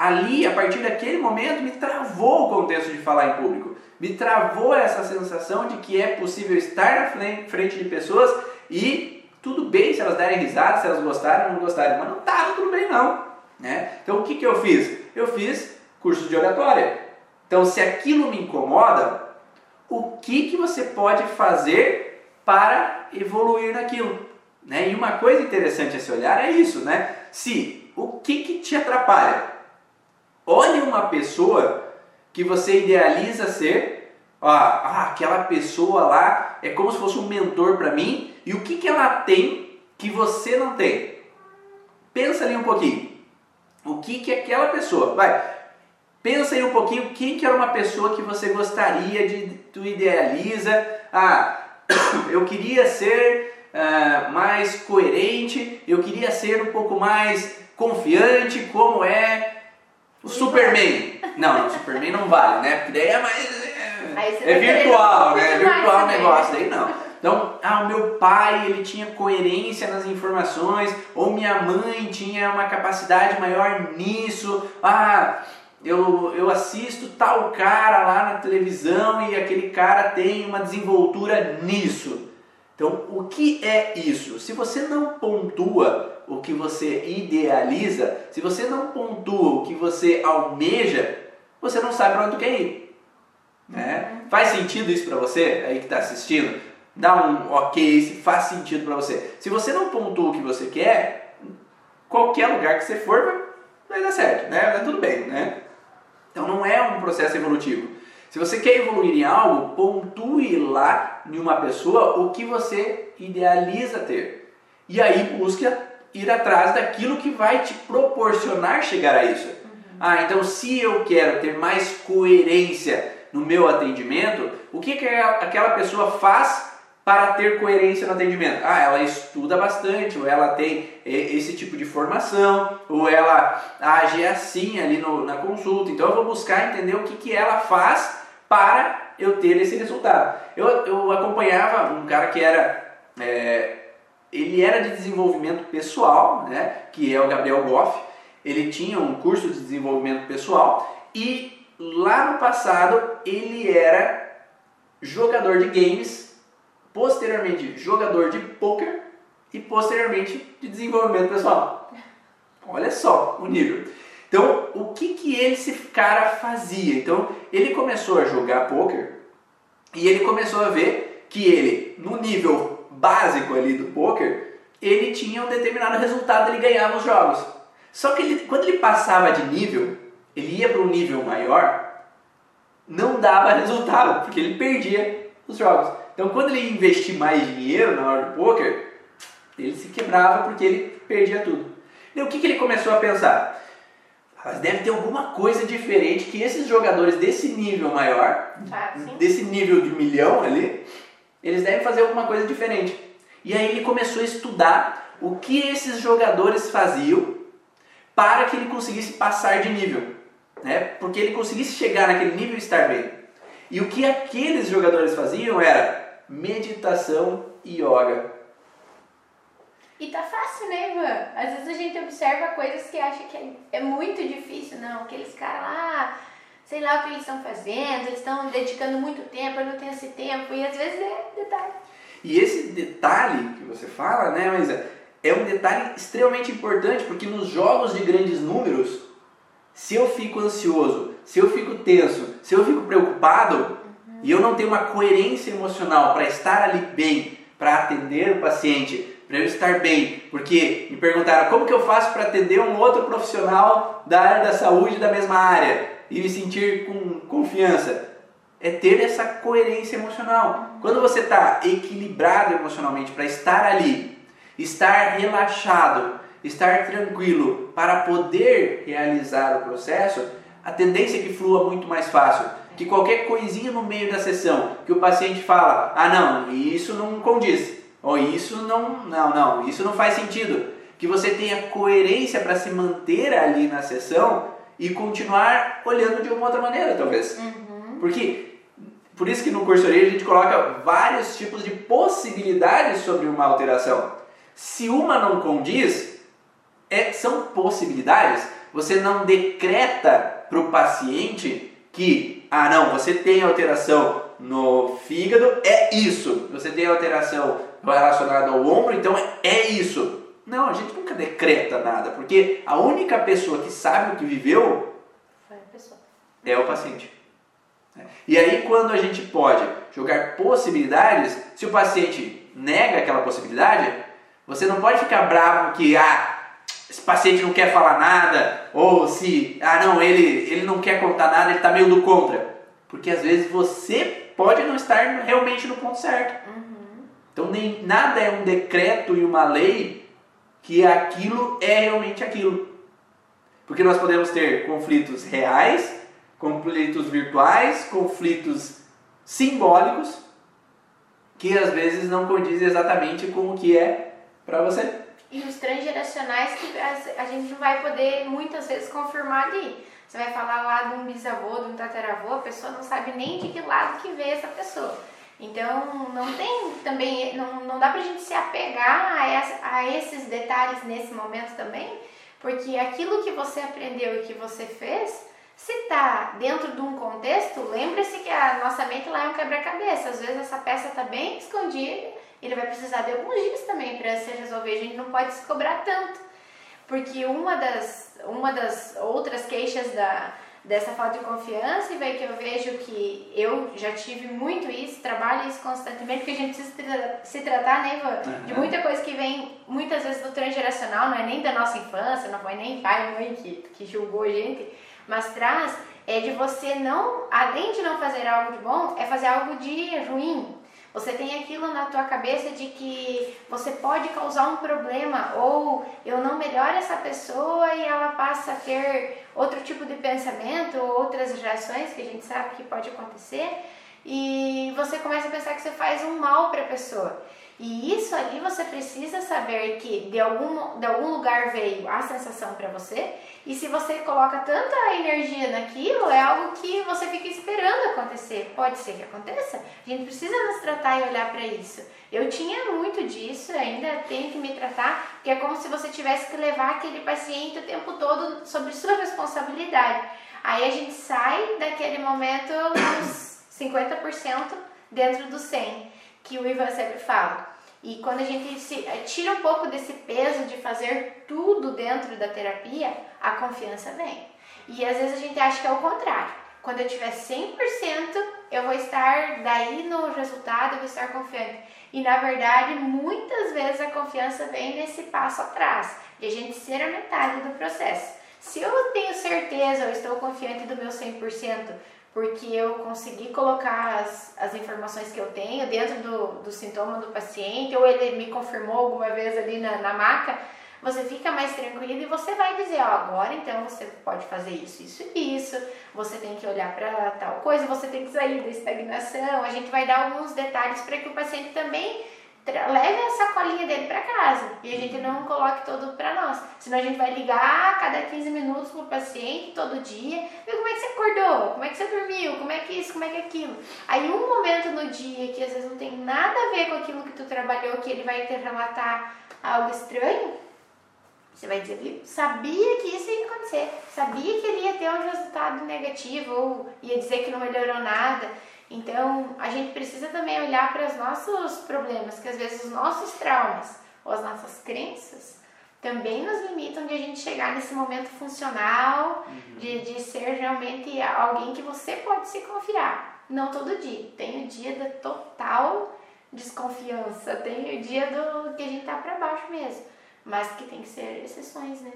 ali, a partir daquele momento, me travou o contexto de falar em público. Me travou essa sensação de que é possível estar na frente de pessoas e tudo bem se elas derem risada, se elas gostarem ou não gostarem, mas não estava tudo bem não. Né? Então o que, que eu fiz? Eu fiz curso de oratória. Então se aquilo me incomoda, o que, que você pode fazer para evoluir naquilo? Né? E uma coisa interessante a se olhar é isso, né? Se o que, que te atrapalha? Olhe uma pessoa que você idealiza ser, ah, aquela pessoa lá é como se fosse um mentor para mim, e o que, que ela tem que você não tem? Pensa ali um pouquinho. O que, que aquela pessoa, vai, pensa aí um pouquinho quem que era uma pessoa que você gostaria de, tu idealiza, ah, eu queria ser uh, mais coerente, eu queria ser um pouco mais confiante, como é o Superman. Não, o Superman não vale, né? Porque daí é mais. É, é virtual, né? É virtual o negócio, daí não. Então, ah, o meu pai ele tinha coerência nas informações, ou minha mãe tinha uma capacidade maior nisso. Ah, eu, eu assisto tal cara lá na televisão e aquele cara tem uma desenvoltura nisso. Então, o que é isso? Se você não pontua o que você idealiza, se você não pontua o que você almeja, você não sabe para onde quer ir. Né? Faz sentido isso para você aí que está assistindo? Dá um ok se faz sentido para você. Se você não pontua o que você quer, qualquer lugar que você for vai dar certo, né? Vai tudo bem, né? Então não é um processo evolutivo. Se você quer evoluir em algo, pontue lá em uma pessoa o que você idealiza ter. E aí busque ir atrás daquilo que vai te proporcionar chegar a isso. Uhum. Ah, então se eu quero ter mais coerência no meu atendimento, o que, que aquela pessoa faz para ter coerência no atendimento? Ah, ela estuda bastante, ou ela tem esse tipo de formação, ou ela age assim ali no, na consulta. Então eu vou buscar entender o que, que ela faz para eu ter esse resultado. Eu, eu acompanhava um cara que era é, ele era de desenvolvimento pessoal, né, que é o Gabriel Goff. Ele tinha um curso de desenvolvimento pessoal e lá no passado ele era jogador de games, posteriormente jogador de poker e posteriormente de desenvolvimento pessoal. Olha só o nível. Então, o que que esse cara fazia? Então, ele começou a jogar poker e ele começou a ver que ele, no nível básico ali do poker, ele tinha um determinado resultado, ele ganhava os jogos. Só que ele, quando ele passava de nível, ele ia para um nível maior, não dava resultado, porque ele perdia os jogos. Então quando ele investia mais dinheiro na hora do poker, ele se quebrava porque ele perdia tudo. E o que, que ele começou a pensar? Mas deve ter alguma coisa diferente que esses jogadores desse nível maior, ah, desse nível de milhão ali, eles devem fazer alguma coisa diferente. E aí ele começou a estudar o que esses jogadores faziam para que ele conseguisse passar de nível, né? Porque ele conseguisse chegar naquele nível e estar bem. E o que aqueles jogadores faziam era meditação yoga. E tá fácil, né, Ivan? Às vezes a gente observa coisas que acha que é, é muito difícil, não. Aqueles caras lá, sei lá o que eles estão fazendo, eles estão dedicando muito tempo, eu não tenho esse tempo, e às vezes é detalhe. E esse detalhe que você fala, né, mas é um detalhe extremamente importante, porque nos jogos de grandes números, se eu fico ansioso, se eu fico tenso, se eu fico preocupado uhum. e eu não tenho uma coerência emocional para estar ali bem, para atender o paciente, para eu estar bem, porque me perguntaram como que eu faço para atender um outro profissional da área da saúde da mesma área e me sentir com confiança. É ter essa coerência emocional. Quando você está equilibrado emocionalmente para estar ali, estar relaxado, estar tranquilo para poder realizar o processo, a tendência é que flua muito mais fácil. Que qualquer coisinha no meio da sessão que o paciente fala, ah não, isso não condiz, ou isso não, não, não, isso não faz sentido. Que você tenha coerência para se manter ali na sessão e continuar olhando de uma outra maneira, talvez. Uhum. Porque por isso que no cursoria a gente coloca vários tipos de possibilidades sobre uma alteração. Se uma não condiz, é, são possibilidades. Você não decreta para o paciente que, ah não, você tem alteração no fígado, é isso. Você tem alteração relacionada ao ombro, então é, é isso. Não, a gente nunca decreta nada, porque a única pessoa que sabe o que viveu é o paciente. E aí, quando a gente pode jogar possibilidades, se o paciente nega aquela possibilidade, você não pode ficar bravo que ah, esse paciente não quer falar nada, ou se, ah não, ele, ele não quer contar nada, ele está meio do contra. Porque às vezes você pode não estar realmente no ponto certo. Uhum. Então nem nada é um decreto e uma lei que aquilo é realmente aquilo. Porque nós podemos ter conflitos reais, conflitos virtuais, conflitos simbólicos, que às vezes não condizem exatamente com o que é para você. E os transgeracionais que a gente não vai poder muitas vezes confirmar ali. Você vai falar lá de um bisavô, de um tataravô, a pessoa não sabe nem de que lado que vê essa pessoa. Então não tem também, não, não dá pra gente se apegar a, essa, a esses detalhes nesse momento também, porque aquilo que você aprendeu e que você fez, se tá dentro de um contexto, lembre-se que a nossa mente lá é um quebra-cabeça. Às vezes essa peça está bem escondida ele vai precisar de alguns dias também para se resolver. A gente não pode se cobrar tanto, porque uma das, uma das outras queixas da, dessa falta de confiança, e vai que eu vejo que eu já tive muito isso, trabalho isso constantemente, porque a gente precisa se tratar, né, Ivan, uhum. de muita coisa que vem muitas vezes do transgeracional, não é nem da nossa infância, não foi nem pai e mãe que, que julgou a gente, mas traz é de você não, além de não fazer algo de bom, é fazer algo de ruim, você tem aquilo na tua cabeça de que você pode causar um problema ou eu não melhoro essa pessoa e ela passa a ter outro tipo de pensamento ou outras reações que a gente sabe que pode acontecer e você começa a pensar que você faz um mal para a pessoa. E isso ali você precisa saber que de algum, de algum lugar veio a sensação para você. E se você coloca tanta energia naquilo, é algo que você fica esperando acontecer. Pode ser que aconteça. A gente precisa nos tratar e olhar para isso. Eu tinha muito disso, ainda tenho que me tratar, porque é como se você tivesse que levar aquele paciente o tempo todo sobre sua responsabilidade. Aí a gente sai daquele momento uns 50% dentro do 100, que o Ivan sempre fala. E quando a gente se, eh, tira um pouco desse peso de fazer tudo dentro da terapia, a confiança vem. E às vezes a gente acha que é o contrário. Quando eu tiver 100%, eu vou estar daí no resultado, eu vou estar confiante. E na verdade, muitas vezes a confiança vem nesse passo atrás, de a gente ser a metade do processo. Se eu tenho certeza, eu estou confiante do meu 100%, porque eu consegui colocar as, as informações que eu tenho dentro do, do sintoma do paciente, ou ele me confirmou alguma vez ali na, na maca, você fica mais tranquilo e você vai dizer, ó, agora então você pode fazer isso, isso e isso, você tem que olhar para tal coisa, você tem que sair da estagnação, a gente vai dar alguns detalhes para que o paciente também leve a sacolinha dele para casa e a gente não coloque todo para nós. Senão a gente vai ligar a cada 15 minutos pro paciente todo dia, ver como é que você acordou, como é que você dormiu, como é que isso, como é que aquilo. Aí um momento no dia que às vezes não tem nada a ver com aquilo que tu trabalhou, que ele vai te relatar algo estranho, você vai dizer, viu? Sabia que isso ia acontecer, sabia que ele ia ter um resultado negativo ou ia dizer que não melhorou nada. Então, a gente precisa também olhar para os nossos problemas, que às vezes os nossos traumas ou as nossas crenças também nos limitam de a gente chegar nesse momento funcional, uhum. de, de ser realmente alguém que você pode se confiar. Não todo dia. Tem o dia da total desconfiança, tem o dia do que a gente tá para baixo mesmo, mas que tem que ser exceções, né?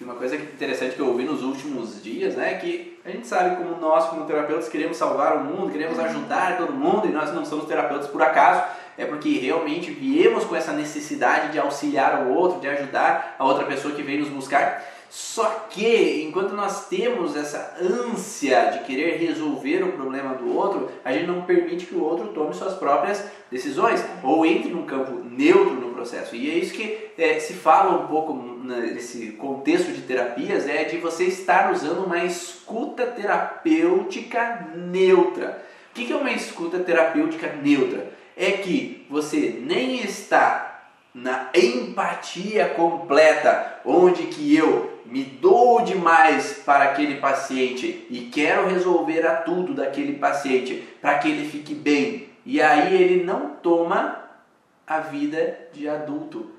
E uma coisa interessante que eu ouvi nos últimos dias, né, é que a gente sabe como nós, como terapeutas, queremos salvar o mundo, queremos ajudar todo mundo, e nós não somos terapeutas por acaso, é porque realmente viemos com essa necessidade de auxiliar o outro, de ajudar a outra pessoa que veio nos buscar. Só que, enquanto nós temos essa ânsia de querer resolver o problema do outro, a gente não permite que o outro tome suas próprias decisões ou entre num campo neutro processo. E é isso que é, se fala um pouco nesse contexto de terapias, é de você estar usando uma escuta terapêutica neutra. O que é uma escuta terapêutica neutra? É que você nem está na empatia completa, onde que eu me dou demais para aquele paciente e quero resolver a tudo daquele paciente para que ele fique bem. E aí ele não toma a vida de adulto.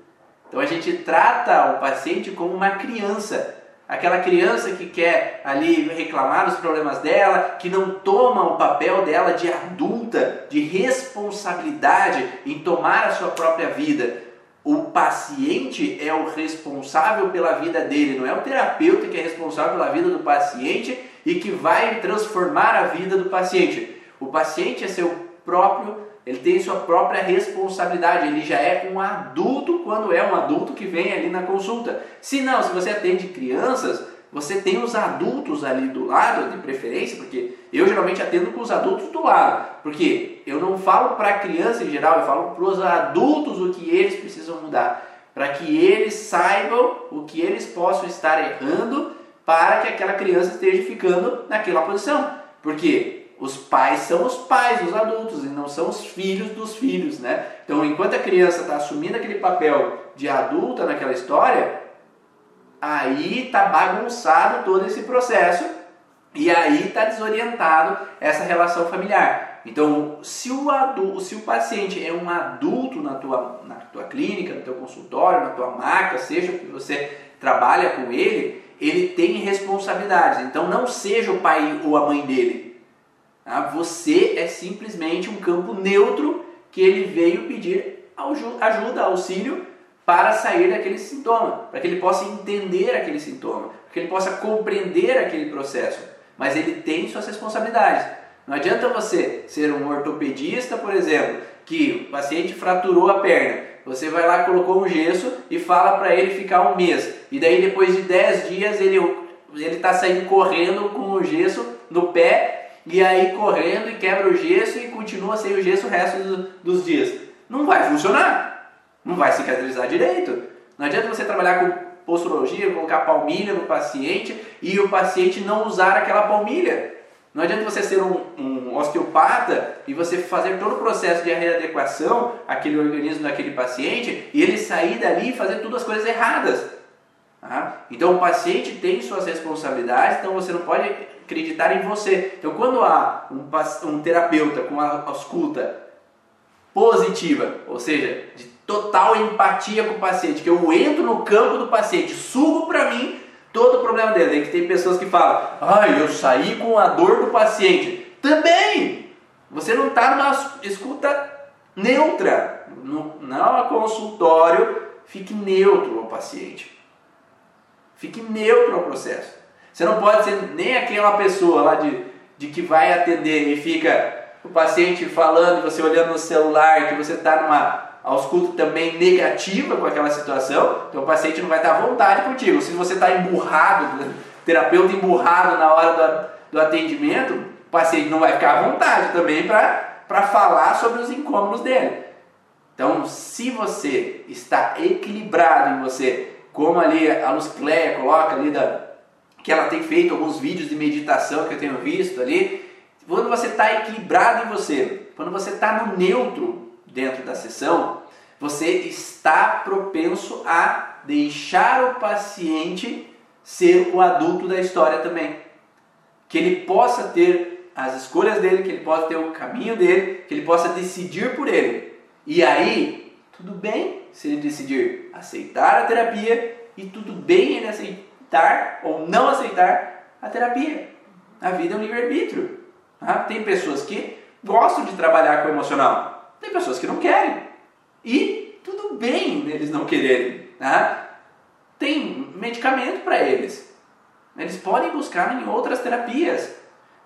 Então a gente trata o paciente como uma criança. Aquela criança que quer ali reclamar dos problemas dela, que não toma o papel dela de adulta, de responsabilidade em tomar a sua própria vida o paciente é o responsável pela vida dele, não é o terapeuta que é responsável pela vida do paciente e que vai transformar a vida do paciente. O paciente é seu próprio, ele tem sua própria responsabilidade, ele já é um adulto quando é um adulto que vem ali na consulta. Se não, se você atende crianças, você tem os adultos ali do lado, de preferência, porque eu geralmente atendo com os adultos do lado, porque eu não falo para a criança em geral, eu falo para os adultos o que eles precisam mudar, para que eles saibam o que eles possam estar errando para que aquela criança esteja ficando naquela posição, porque os pais são os pais, os adultos, e não são os filhos dos filhos, né? Então, enquanto a criança está assumindo aquele papel de adulta naquela história, aí está bagunçado todo esse processo e aí está desorientado essa relação familiar. Então, se o, adulto, se o paciente é um adulto na tua, na tua clínica, no teu consultório, na tua marca, seja que você trabalha com ele, ele tem responsabilidades. Então, não seja o pai ou a mãe dele. Tá? Você é simplesmente um campo neutro que ele veio pedir ajuda, auxílio para sair daquele sintoma, para que ele possa entender aquele sintoma, para que ele possa compreender aquele processo. Mas ele tem suas responsabilidades. Não adianta você ser um ortopedista, por exemplo, que o paciente fraturou a perna. Você vai lá, colocou um gesso e fala para ele ficar um mês. E daí depois de 10 dias ele ele está saindo correndo com o gesso no pé e aí correndo e quebra o gesso e continua sem o gesso o resto do, dos dias. Não vai funcionar não vai cicatrizar direito. Não adianta você trabalhar com posturologia, colocar palmilha no paciente e o paciente não usar aquela palmilha. Não adianta você ser um, um osteopata e você fazer todo o processo de readequação aquele organismo daquele paciente e ele sair dali e fazer todas as coisas erradas. Tá? Então o paciente tem suas responsabilidades, então você não pode acreditar em você. Então quando há um, um terapeuta com a ausculta positiva, ou seja, de total empatia com o paciente, que eu entro no campo do paciente, sugo para mim todo o problema dele. Que tem pessoas que falam, ai, eu saí com a dor do paciente. Também! Você não está numa escuta neutra. No, não consultório, fique neutro ao paciente. Fique neutro ao processo. Você não pode ser nem aquela pessoa lá de, de que vai atender e fica o paciente falando você olhando no celular, que você está numa ausculta também negativa com aquela situação, então o paciente não vai estar à vontade contigo. Se você está emburrado, terapeuta emburrado na hora do, do atendimento, o paciente não vai ficar à vontade também para falar sobre os incômodos dele. Então, se você está equilibrado em você, como ali a Luz Cleia coloca ali da, que ela tem feito alguns vídeos de meditação que eu tenho visto ali, quando você está equilibrado em você, quando você está no neutro dentro da sessão, você está propenso a deixar o paciente ser o adulto da história também. Que ele possa ter as escolhas dele, que ele possa ter o caminho dele, que ele possa decidir por ele. E aí, tudo bem se ele decidir aceitar a terapia e tudo bem ele aceitar ou não aceitar a terapia. A vida é um livre-arbítrio. Tá? Tem pessoas que gostam de trabalhar com o emocional, tem pessoas que não querem. E tudo bem eles não quererem. Tá? Tem medicamento para eles. Eles podem buscar em outras terapias.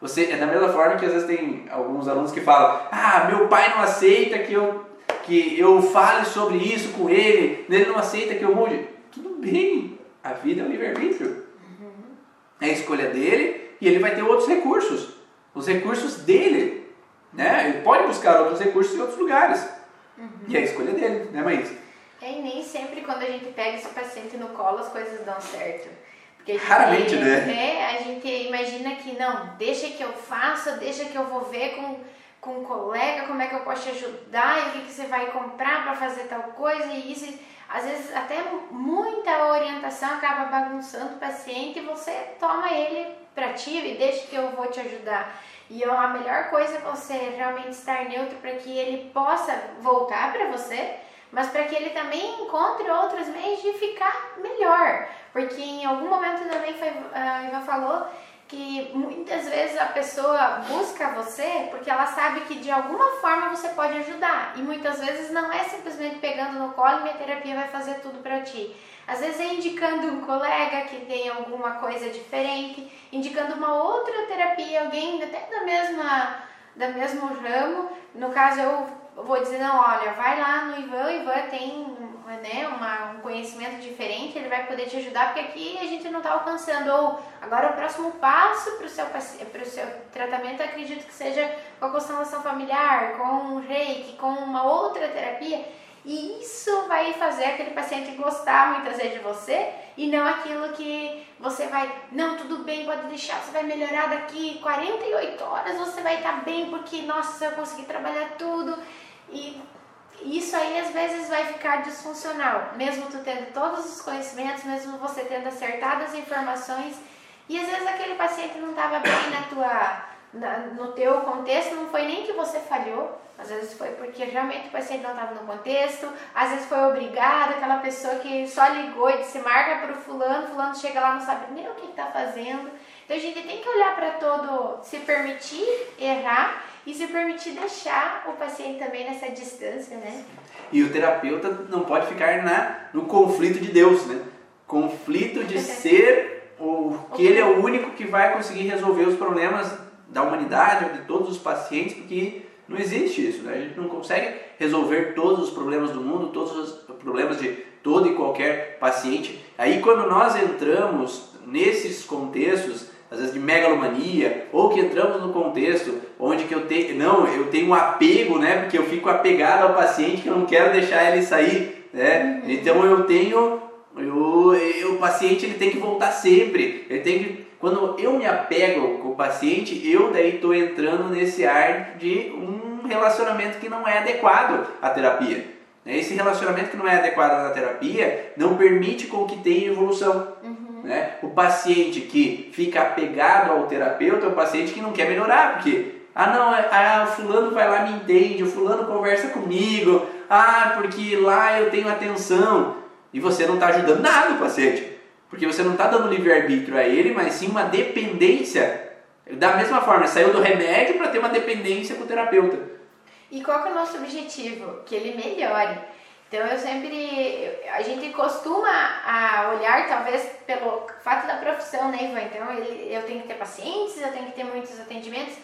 Você é da mesma forma que às vezes tem alguns alunos que falam: "Ah, meu pai não aceita que eu que eu fale sobre isso com ele, ele não aceita que eu mude". Tudo bem. A vida é um livre-arbítrio. Uhum. É a escolha dele e ele vai ter outros recursos. Os recursos dele. Né? Ele pode buscar outros recursos em outros lugares. Uhum. E é a escolha dele, né, Maísa? É, e nem sempre quando a gente pega esse paciente no colo as coisas dão certo. Porque Raramente, né? É, a gente imagina que não, deixa que eu faça, deixa que eu vou ver com, com um colega como é que eu posso te ajudar e o que, que você vai comprar para fazer tal coisa e isso. Às vezes até muita orientação acaba bagunçando o paciente e você toma ele para ti e deixa que eu vou te ajudar. E a melhor coisa é você realmente estar neutro para que ele possa voltar para você mas para que ele também encontre outros meios de ficar melhor. Porque em algum momento também foi, a Iva falou que muitas vezes a pessoa busca você porque ela sabe que de alguma forma você pode ajudar. E muitas vezes não é simplesmente pegando no colo e minha terapia vai fazer tudo para ti. Às vezes é indicando um colega que tem alguma coisa diferente, indicando uma outra terapia, alguém até da mesma, da mesmo ramo. No caso, eu vou dizer, não, olha, vai lá no Ivan, Ivan tem né, uma, um conhecimento diferente, ele vai poder te ajudar, porque aqui a gente não está alcançando. Ou agora o próximo passo para o seu, seu tratamento, acredito que seja com a constelação familiar, com o reiki, com uma outra terapia. E isso vai fazer aquele paciente gostar muitas vezes de você e não aquilo que você vai, não, tudo bem, pode deixar, você vai melhorar daqui 48 horas, você vai estar tá bem porque, nossa, eu consegui trabalhar tudo. E isso aí às vezes vai ficar disfuncional, mesmo tu tendo todos os conhecimentos, mesmo você tendo acertado as informações, e às vezes aquele paciente não estava bem na tua, na, no teu contexto, não foi nem que você falhou, às vezes foi porque realmente o paciente não estava no contexto, às vezes foi obrigado, aquela pessoa que só ligou e disse marca para o fulano, fulano chega lá não sabe nem o que está fazendo. Então a gente tem que olhar para todo, se permitir errar e se permitir deixar o paciente também nessa distância, né? E o terapeuta não pode ficar na, no conflito de Deus, né? Conflito de ser o que ele é o único que vai conseguir resolver os problemas da humanidade ou de todos os pacientes, porque não existe isso, né? A gente não consegue resolver todos os problemas do mundo, todos os problemas de todo e qualquer paciente. Aí quando nós entramos nesses contextos, às vezes de megalomania, ou que entramos no contexto onde que eu tenho, não, eu tenho um apego, né, porque eu fico apegado ao paciente que eu não quero deixar ele sair, né? Uhum. Então eu tenho, eu, eu, o paciente ele tem que voltar sempre, ele tem que, quando eu me apego com o paciente, eu daí estou entrando nesse ar de um relacionamento que não é adequado à terapia. Né? Esse relacionamento que não é adequado à terapia não permite com que tenha evolução. Uhum. Né? O paciente que fica apegado ao terapeuta é o paciente que não quer melhorar, porque ah não, é, ah, o fulano vai lá me entende, o fulano conversa comigo, ah, porque lá eu tenho atenção. E você não está ajudando nada o paciente, porque você não está dando livre-arbítrio a ele, mas sim uma dependência. Da mesma forma, saiu do remédio para ter uma dependência com o terapeuta. E qual é o nosso objetivo? Que ele melhore. Então eu sempre, a gente costuma a olhar talvez pelo fato da profissão, né, Ivan? Então ele, eu tenho que ter pacientes, eu tenho que ter muitos atendimentos.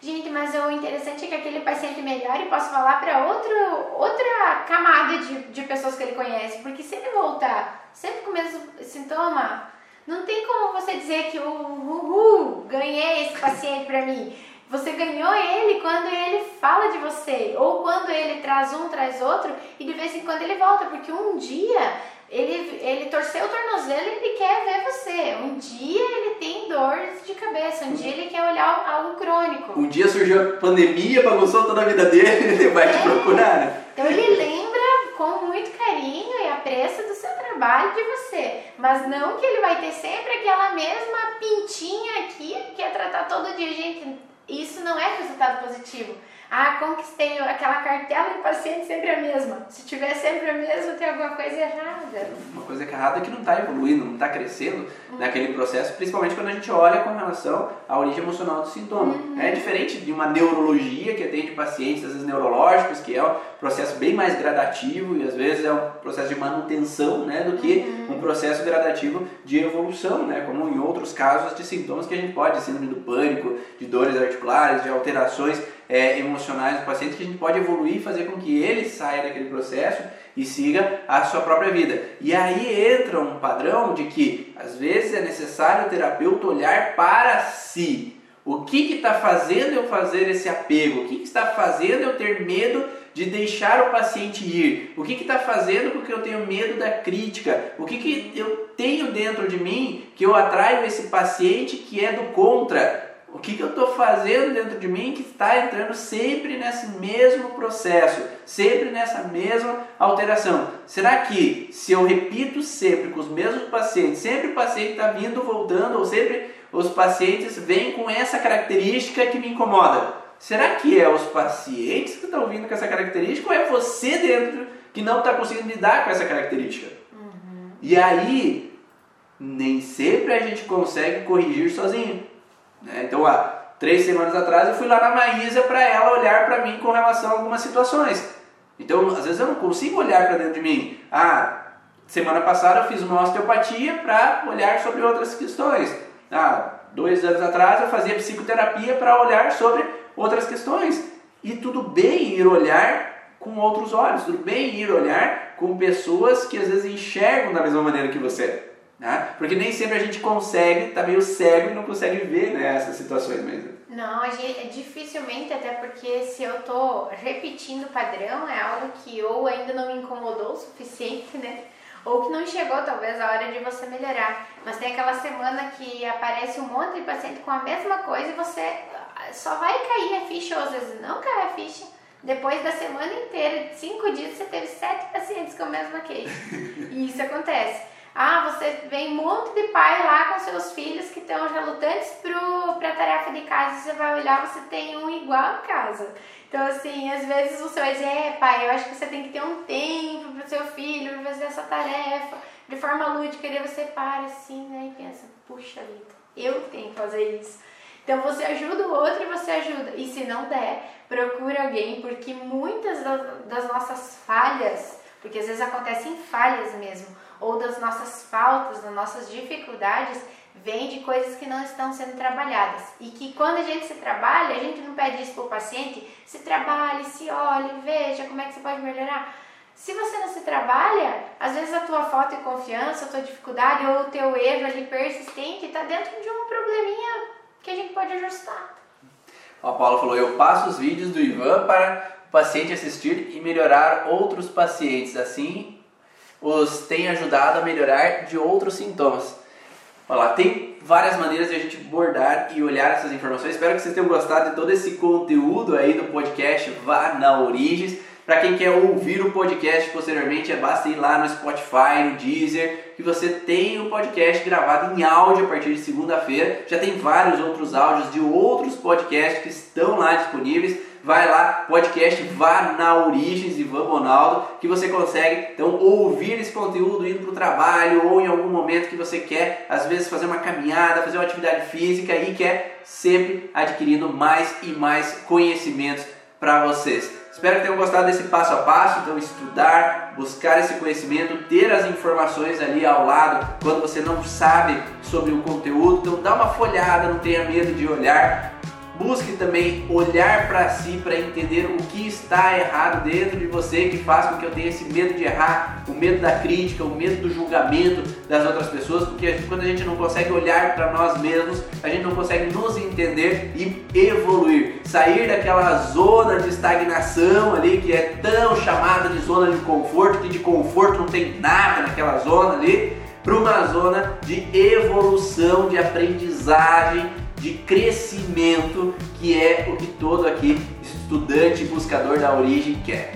Gente, mas o interessante é que aquele paciente melhore e possa falar para outra camada de, de pessoas que ele conhece. Porque se ele voltar sempre com o mesmo sintoma, não tem como você dizer que o uhul, ganhei esse paciente para mim. Você ganhou ele quando ele fala de você, ou quando ele traz um, traz outro, e de vez em quando ele volta, porque um dia ele, ele torceu o tornozelo e ele quer ver você. Um dia ele tem dor de cabeça, um dia ele quer olhar algo crônico. Um dia surgiu a pandemia, bagunçou toda a vida dele, ele vai é. te procurar, né? Então ele lembra com muito carinho e apreço do seu trabalho de você. Mas não que ele vai ter sempre aquela mesma pintinha aqui que é tratar todo dia. Gente, isso não é resultado positivo. Ah, conquistei aquela cartela de paciente sempre a mesma. Se tiver sempre a mesma, tem alguma coisa errada. Uma coisa errada é que não está evoluindo, não está crescendo uhum. naquele processo, principalmente quando a gente olha com relação à origem emocional do sintoma. Uhum. É diferente de uma neurologia que atende pacientes, às vezes neurológicos, que é um processo bem mais gradativo e às vezes é um processo de manutenção, né, do que uhum. um processo gradativo de evolução, né, como em outros casos de sintomas que a gente pode, síndrome do pânico, de dores articulares, de alterações é, emocionais do paciente que a gente pode evoluir e fazer com que ele saia daquele processo e siga a sua própria vida. E aí entra um padrão de que às vezes é necessário o terapeuta olhar para si. O que está fazendo eu fazer esse apego? O que, que está fazendo eu ter medo de deixar o paciente ir? O que está fazendo com que eu tenho medo da crítica? O que, que eu tenho dentro de mim que eu atraio esse paciente que é do contra? O que, que eu estou fazendo dentro de mim que está entrando sempre nesse mesmo processo, sempre nessa mesma alteração? Será que se eu repito sempre com os mesmos pacientes, sempre o paciente está vindo, voltando, ou sempre os pacientes vêm com essa característica que me incomoda? Será que é os pacientes que estão vindo com essa característica ou é você dentro que não está conseguindo lidar com essa característica? Uhum. E aí, nem sempre a gente consegue corrigir sozinho. Né? Então, há três semanas atrás eu fui lá na Maísa para ela olhar para mim com relação a algumas situações. Então, às vezes eu não consigo olhar para dentro de mim. Ah, semana passada eu fiz uma osteopatia para olhar sobre outras questões. Ah, dois anos atrás eu fazia psicoterapia para olhar sobre outras questões. E tudo bem ir olhar com outros olhos, tudo bem ir olhar com pessoas que às vezes enxergam da mesma maneira que você. Né? Porque nem sempre a gente consegue, tá meio cego e não consegue ver né, essas situações mesmo. Não, a gente, é dificilmente, até porque se eu tô repetindo o padrão, é algo que ou ainda não me incomodou o suficiente, né? Ou que não chegou talvez a hora de você melhorar. Mas tem aquela semana que aparece um monte de paciente com a mesma coisa e você ah, só vai cair a ficha, ou às vezes não cai a ficha. Depois da semana inteira, de cinco dias, você teve sete pacientes com a mesma queixa. e isso acontece. Ah, você vem um monte de pai lá com seus filhos que estão relutantes para a tarefa de casa. Você vai olhar, você tem um igual em casa. Então, assim, às vezes você vai dizer, é, pai, eu acho que você tem que ter um tempo para o seu filho fazer essa tarefa de forma lúdica. E você para assim, né, e pensa, puxa vida, eu tenho que fazer isso. Então você ajuda o outro e você ajuda. E se não der, procure alguém, porque muitas das nossas falhas, porque às vezes acontecem falhas mesmo ou das nossas faltas, das nossas dificuldades, vem de coisas que não estão sendo trabalhadas. E que quando a gente se trabalha, a gente não pede isso para o paciente, se trabalhe, se olhe, veja como é que você pode melhorar. Se você não se trabalha, às vezes a tua falta de confiança, a tua dificuldade ou o teu erro ali persistente está dentro de um probleminha que a gente pode ajustar. A Paula falou, eu passo os vídeos do Ivan para o paciente assistir e melhorar outros pacientes. Assim, os tem ajudado a melhorar de outros sintomas. Olha lá, tem várias maneiras de a gente abordar e olhar essas informações. Espero que vocês tenham gostado de todo esse conteúdo aí do podcast Vá na Origens. Para quem quer ouvir o podcast posteriormente, é basta ir lá no Spotify, no Deezer, que você tem o podcast gravado em áudio a partir de segunda-feira. Já tem vários outros áudios de outros podcasts que estão lá disponíveis vai lá, podcast Vá na Origens, Ivan Ronaldo, que você consegue então ouvir esse conteúdo indo para o trabalho ou em algum momento que você quer, às vezes, fazer uma caminhada, fazer uma atividade física e quer sempre adquirindo mais e mais conhecimentos para vocês. Espero que tenham gostado desse passo a passo, então estudar, buscar esse conhecimento, ter as informações ali ao lado quando você não sabe sobre o conteúdo, então dá uma folhada, não tenha medo de olhar busque também olhar para si para entender o que está errado dentro de você que faz com que eu tenha esse medo de errar, o medo da crítica, o medo do julgamento das outras pessoas, porque quando a gente não consegue olhar para nós mesmos, a gente não consegue nos entender e evoluir, sair daquela zona de estagnação ali que é tão chamada de zona de conforto, que de conforto não tem nada naquela zona ali, para uma zona de evolução, de aprendizagem, de crescimento, que é o que todo aqui estudante e buscador da origem quer.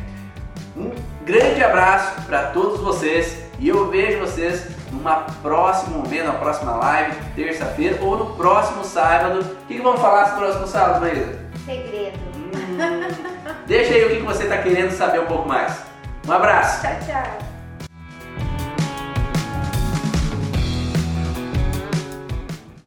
Um grande abraço para todos vocês e eu vejo vocês numa próximo momento, na próxima live, terça-feira ou no próximo sábado. O que, que vamos falar no próximo sábado, Maísa? Segredo. Hum, deixa aí o que, que você está querendo saber um pouco mais. Um abraço! Tchau, tchau.